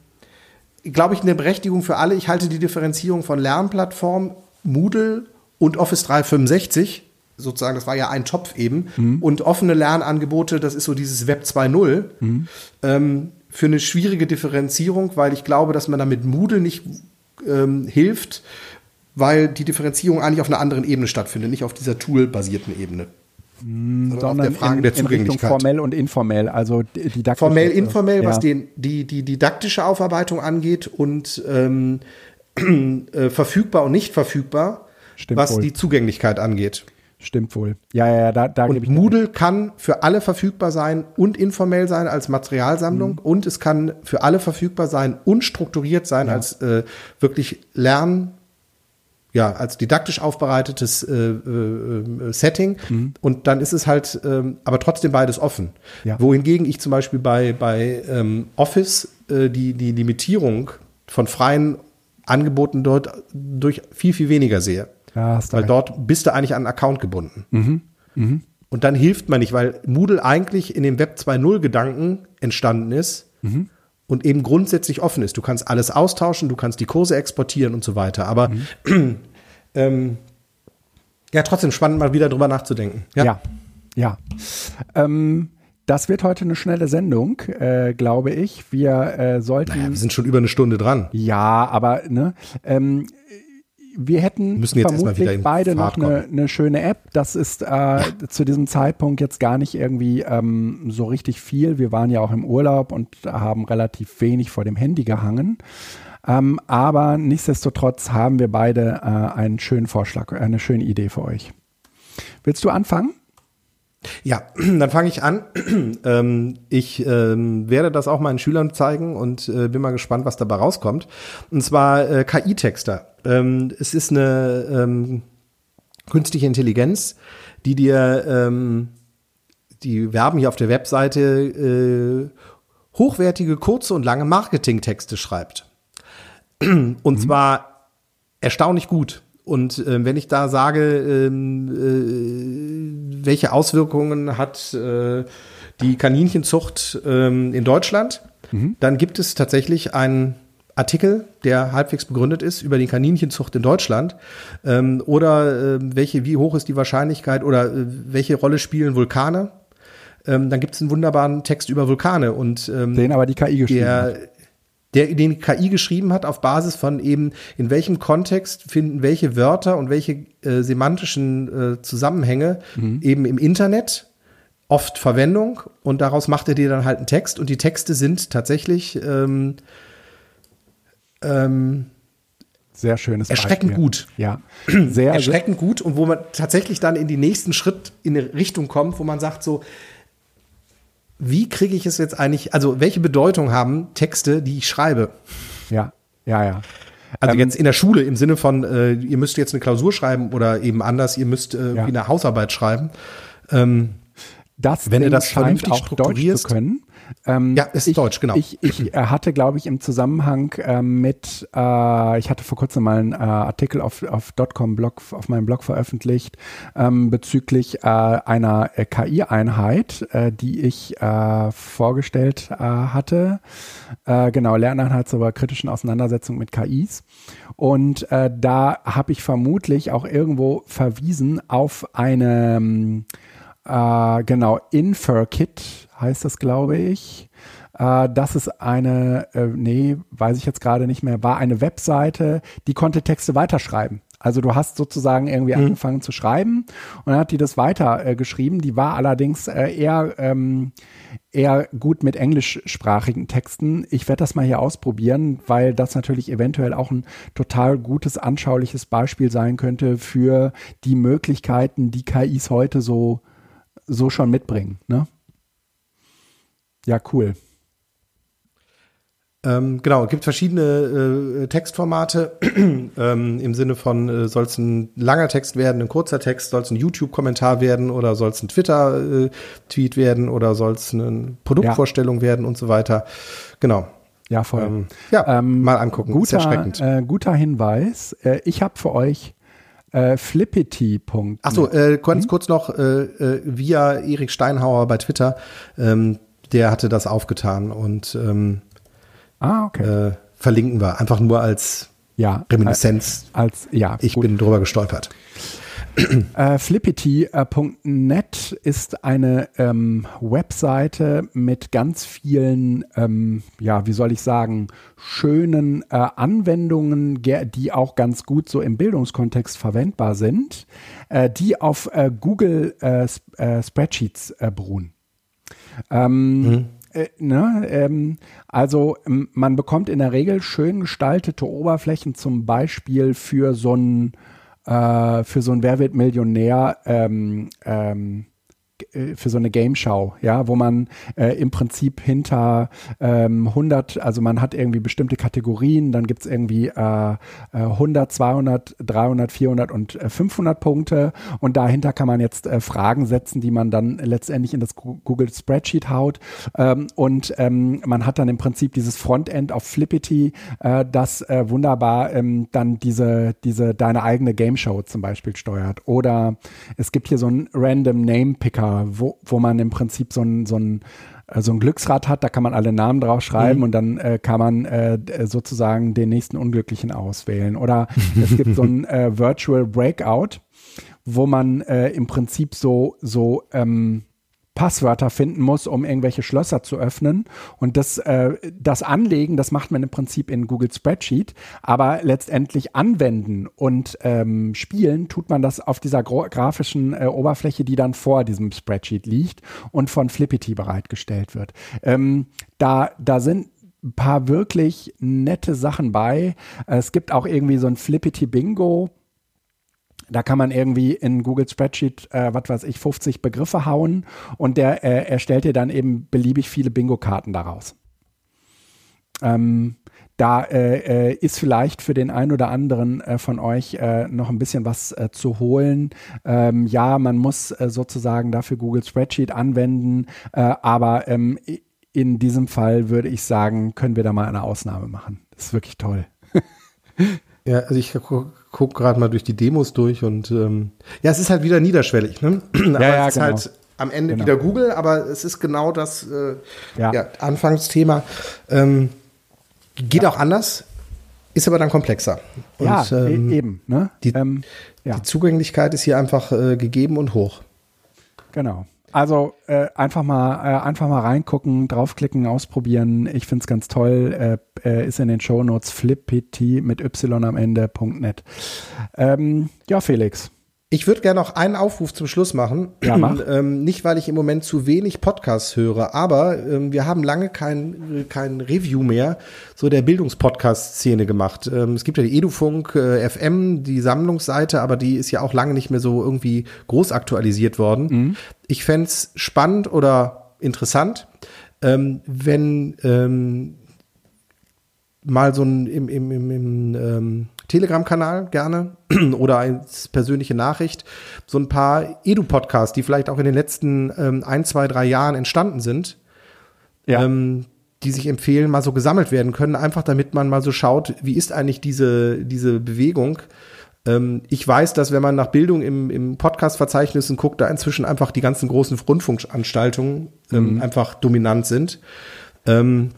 glaube ich, eine Berechtigung für alle. Ich halte die Differenzierung von Lernplattform, Moodle und Office 365 sozusagen, das war ja ein Topf eben. Mhm. Und offene Lernangebote, das ist so dieses Web 2.0, mhm. ähm, für eine schwierige Differenzierung, weil ich glaube, dass man damit Moodle nicht ähm, hilft, weil die Differenzierung eigentlich auf einer anderen Ebene stattfindet, nicht auf dieser Tool-basierten Ebene.
Mhm, sondern auf der Frage in, der Zugänglichkeit. In formell und informell, also
didaktisch. Formell, informell, ja. was den, die, die didaktische Aufarbeitung angeht und ähm, [clears throat] äh, verfügbar und nicht verfügbar, Stimmt was wohl. die Zugänglichkeit angeht.
Stimmt wohl. Ja, ja, da, da
und Moodle kann für alle verfügbar sein und informell sein als Materialsammlung mhm. und es kann für alle verfügbar sein und strukturiert sein ja. als äh, wirklich Lern, ja, als didaktisch aufbereitetes äh, äh, Setting. Mhm. Und dann ist es halt, ähm, aber trotzdem beides offen. Ja. Wohingegen ich zum Beispiel bei, bei ähm, Office äh, die, die Limitierung von freien Angeboten dort durch viel, viel weniger sehe. Ja, weil recht. dort bist du eigentlich an einen Account gebunden. Mhm. Mhm. Und dann hilft man nicht, weil Moodle eigentlich in dem Web 2.0 Gedanken entstanden ist mhm. und eben grundsätzlich offen ist. Du kannst alles austauschen, du kannst die Kurse exportieren und so weiter. Aber mhm. [clears throat] ähm, ja, trotzdem spannend, mal wieder drüber nachzudenken.
Ja, ja. ja. Ähm, das wird heute eine schnelle Sendung, äh, glaube ich. Wir äh, sollten. Naja,
wir sind schon über eine Stunde dran.
Ja, aber ne, ähm, wir hätten
Müssen jetzt vermutlich
beide noch eine, eine, schöne App. Das ist äh, ja. zu diesem Zeitpunkt jetzt gar nicht irgendwie ähm, so richtig viel. Wir waren ja auch im Urlaub und haben relativ wenig vor dem Handy gehangen. Ähm, aber nichtsdestotrotz haben wir beide äh, einen schönen Vorschlag, eine schöne Idee für euch. Willst du anfangen?
Ja, [clears throat] dann fange ich an. [clears throat] ähm, ich ähm, werde das auch meinen Schülern zeigen und äh, bin mal gespannt, was dabei rauskommt. Und zwar äh, KI-Texter. Ähm, es ist eine ähm, künstliche Intelligenz, die dir, ähm, die werben hier auf der Webseite, äh, hochwertige, kurze und lange Marketingtexte schreibt. Und mhm. zwar erstaunlich gut. Und äh, wenn ich da sage, ähm, äh, welche Auswirkungen hat äh, die Kaninchenzucht ähm, in Deutschland, mhm. dann gibt es tatsächlich einen Artikel, der halbwegs begründet ist über die Kaninchenzucht in Deutschland ähm, oder äh, welche, wie hoch ist die Wahrscheinlichkeit oder äh, welche Rolle spielen Vulkane. Ähm, dann gibt es einen wunderbaren Text über Vulkane und
ähm, den aber die KI geschrieben
der, hat der den KI geschrieben hat auf Basis von eben, in welchem Kontext finden welche Wörter und welche äh, semantischen äh, Zusammenhänge mhm. eben im Internet oft Verwendung und daraus macht er dir dann halt einen Text und die Texte sind tatsächlich ähm, ähm,
sehr schönes
Erschreckend Beispiel. gut.
Ja.
Sehr [clears throat] erschreckend gut und wo man tatsächlich dann in den nächsten Schritt in eine Richtung kommt, wo man sagt so, wie kriege ich es jetzt eigentlich, also welche Bedeutung haben Texte, die ich schreibe?
Ja, ja, ja.
Also ähm, jetzt in der Schule im Sinne von, äh, ihr müsst jetzt eine Klausur schreiben oder eben anders, ihr müsst äh, ja. eine Hausarbeit schreiben. Ähm,
das
Wenn
Ding
ihr das vernünftig
auch zu können. Ähm,
Ja, ist
ich,
Deutsch, genau.
Ich, ich äh, hatte, glaube ich, im Zusammenhang ähm, mit, äh, ich hatte vor kurzem mal einen äh, Artikel auf, auf .com-Blog, auf meinem Blog veröffentlicht, ähm, bezüglich äh, einer äh, KI-Einheit, äh, die ich äh, vorgestellt äh, hatte. Äh, genau, Lerneinheit zur kritischen Auseinandersetzung mit KIs. Und äh, da habe ich vermutlich auch irgendwo verwiesen auf eine, ähm, äh, genau, InferKit heißt das, glaube ich. Äh, das ist eine, äh, nee, weiß ich jetzt gerade nicht mehr, war eine Webseite, die konnte Texte weiterschreiben. Also du hast sozusagen irgendwie angefangen zu schreiben und dann hat die das weiter äh, geschrieben. Die war allerdings äh, eher, ähm, eher gut mit englischsprachigen Texten. Ich werde das mal hier ausprobieren, weil das natürlich eventuell auch ein total gutes, anschauliches Beispiel sein könnte für die Möglichkeiten, die KIs heute so, so schon mitbringen. Ne? Ja, cool.
Ähm, genau, es gibt verschiedene äh, Textformate [clears throat] ähm, im Sinne von, äh, soll es ein langer Text werden, ein kurzer Text, soll es ein YouTube-Kommentar werden oder soll es ein Twitter-Tweet werden oder soll es eine Produktvorstellung werden und so weiter. Genau.
Ja, voll.
Ähm, ja,
Ähm,
mal angucken. Ist
Guter,
erschreckend.
äh, guter Hinweis. Äh, ich habe für euch äh, flippity.
Ach so, äh, ganz kurz noch äh, äh, via Erik Steinhauer bei Twitter, ähm, der hatte das aufgetan und ähm,
Ah, okay.
äh, verlinken wir einfach nur als
ja.
Reminiszenz.
Äh, als, ja,
Ich
gut.
bin drüber gestolpert.
Äh, Flippity.net ist eine ähm, Webseite mit ganz vielen, ähm, ja, wie soll ich sagen, schönen äh, Anwendungen, ge- die auch ganz gut so im Bildungskontext verwendbar sind, äh, die auf äh, Google äh, Sp äh, Spreadsheets äh, beruhen. Ähm, äh, ne, ähm, also man bekommt in der Regel schön gestaltete Oberflächen, zum Beispiel für so ein äh, für so ein Wer wird Millionär ähm, ähm, äh, für so eine Game Show, ja, wo man äh, im Prinzip hinter ähm, 100, also man hat irgendwie bestimmte Kategorien, dann gibt's irgendwie äh, äh, 100, 200, 300, 400 und äh, 500 Punkte. Und dahinter kann man jetzt äh, Fragen setzen, die man dann letztendlich in das Google Spreadsheet haut. Ähm, und ähm, man hat dann im Prinzip dieses Frontend auf Flippity, äh, das äh, wunderbar ähm, dann diese, diese deine eigene Game Show zum Beispiel steuert. Oder es gibt hier so ein Random Name Picker, wo, wo man im Prinzip so ein, so ein äh, so ein Glücksrad hat, da kann man alle Namen drauf schreiben und dann äh, kann man äh, d- sozusagen den nächsten Unglücklichen auswählen. Oder es gibt so ein äh, Virtual Breakout, wo man äh, im Prinzip so, so ähm, Passwörter finden muss, um irgendwelche Schlösser zu öffnen. Und das, äh, das Anlegen, das macht man im Prinzip in Google Spreadsheet, aber letztendlich anwenden und ähm, spielen tut man das auf dieser grafischen äh, Oberfläche, die dann vor diesem Spreadsheet liegt und von Flippity bereitgestellt wird. Ähm, da, da sind ein paar wirklich nette Sachen bei. Es gibt auch irgendwie so ein Flippity Bingo. Da kann man irgendwie in Google Spreadsheet, äh, was weiß ich, 50 Begriffe hauen und der äh, erstellt dir dann eben beliebig viele Bingo-Karten daraus. Ähm, da äh, äh, ist vielleicht für den einen oder anderen äh, von euch äh, noch ein bisschen was äh, zu holen. Ähm, ja, man muss äh, sozusagen dafür Google Spreadsheet anwenden, aber ähm, in diesem Fall würde ich sagen, können wir da mal eine Ausnahme machen. Das ist wirklich toll. [laughs]
Ja, also ich guck gerade mal durch die Demos durch und ähm, ja, es ist halt wieder niederschwellig, ne? [clears throat] aber
ja,
es ist
genau.
halt am Ende
Genau.
wieder Google, aber es ist genau das äh,
Ja.
ja. Anfangsthema. Ähm, geht auch anders, ist aber dann komplexer. Und,
ja,
ähm,
e eben. Ne?
die-
ähm, ja.
Die Zugänglichkeit ist hier einfach äh, gegeben und hoch.
Genau. Also äh, einfach mal äh, einfach mal reingucken, draufklicken, ausprobieren. Ich find's ganz toll. Äh, äh, ist in den Shownotes flippity mit y am Ende.net. Ähm, ja, Felix.
Ich würde gerne noch einen Aufruf zum Schluss machen.
Ja, mach. [clears throat]
ähm, nicht, weil ich im Moment zu wenig Podcasts höre, aber ähm, wir haben lange kein, kein Review mehr so der Bildungspodcast-Szene gemacht. Ähm, es gibt ja die Edufunk äh, FM, die Sammlungsseite, aber die ist ja auch lange nicht mehr so irgendwie groß aktualisiert worden.
Mhm.
Ich fänd's spannend oder interessant, ähm, wenn ähm, mal so ein im, im, im, im ähm, Telegram-Kanal gerne [clears throat] oder als persönliche Nachricht so ein paar Edu-Podcasts, die vielleicht auch in den letzten ähm, ein, zwei, drei Jahren entstanden sind, ja. ähm, die sich empfehlen, mal so gesammelt werden können, einfach damit man mal so schaut, wie ist eigentlich diese, diese Bewegung. Ähm, ich weiß, dass wenn man nach Bildung im, im Podcast-Verzeichnissen guckt, da inzwischen einfach die ganzen großen Rundfunkanstaltungen ähm, mhm. einfach dominant sind. Ähm,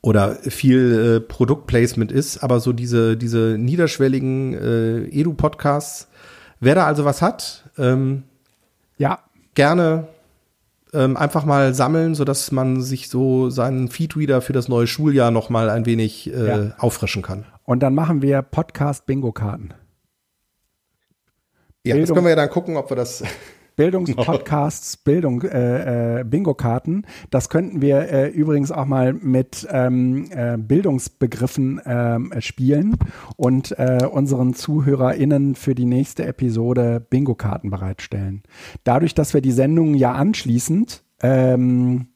oder viel äh, Produktplacement ist, aber so diese, diese niederschwelligen äh, Edu-Podcasts, wer da also was hat, ähm, ja, gerne ähm, einfach mal sammeln, so dass man sich so seinen Feedreader für das neue Schuljahr noch mal ein wenig äh, ja. auffrischen kann.
Und dann machen wir Podcast-Bingo-Karten.
Ja, Bildung. das können wir ja dann gucken, ob wir das
Bildungspodcasts, Bildung, äh, äh, Bingo-Karten. Das könnten wir äh, übrigens auch mal mit ähm, äh, Bildungsbegriffen ähm, spielen und äh, unseren ZuhörerInnen für die nächste Episode Bingo-Karten bereitstellen. Dadurch, dass wir die Sendungen ja anschließend ähm,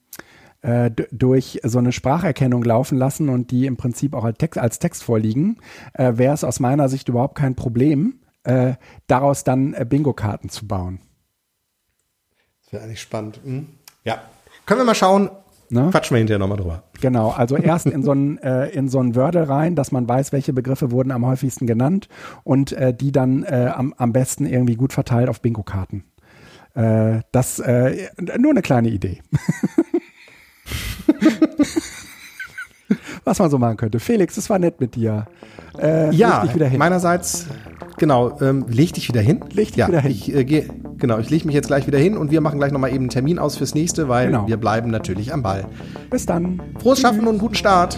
äh, durch so eine Spracherkennung laufen lassen und die im Prinzip auch als Text, als Text vorliegen, wäre es aus meiner Sicht überhaupt kein Problem, daraus dann Bingo-Karten zu bauen.
Wäre eigentlich spannend. Hm? Ja. Können wir mal schauen. Ne? Quatschen wir hinterher nochmal drüber.
Genau, also erst in so ein [laughs] äh, in so ein Wordle rein, dass man weiß, welche Begriffe wurden am häufigsten genannt und äh, die dann äh, am, am besten irgendwie gut verteilt auf Bingo-Karten. Äh, das äh, nur eine kleine Idee. [laughs] Was man so machen könnte. Felix, es war nett mit dir.
Äh, ja, meinerseits Genau, ähm, leg dich wieder hin.
Leg dich ja, wieder hin.
Ich, äh, geh, genau, ich lege mich jetzt gleich wieder hin und wir machen gleich nochmal eben einen Termin aus fürs nächste, weil genau. wir bleiben natürlich am Ball.
Bis dann.
Frohes Tschüss. Schaffen und guten Start.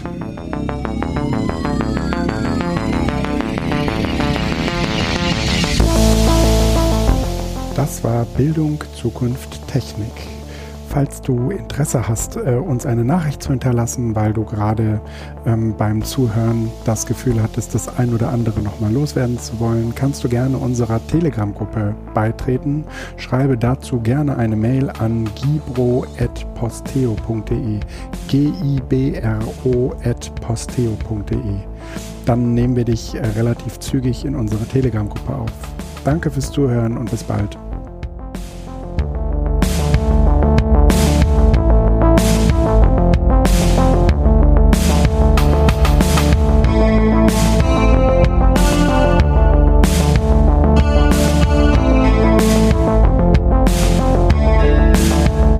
Das war Bildung, Zukunft, Technik falls du Interesse hast, äh, uns eine Nachricht zu hinterlassen, weil du gerade ähm, beim Zuhören das Gefühl hattest, das ein oder andere nochmal loswerden zu wollen, kannst du gerne unserer Telegram-Gruppe beitreten. Schreibe dazu gerne eine Mail an gibro.posteo.de G-I-B-R-O.posteo.de Dann nehmen wir dich äh, relativ zügig in unsere Telegram-Gruppe auf. Danke fürs Zuhören und bis bald.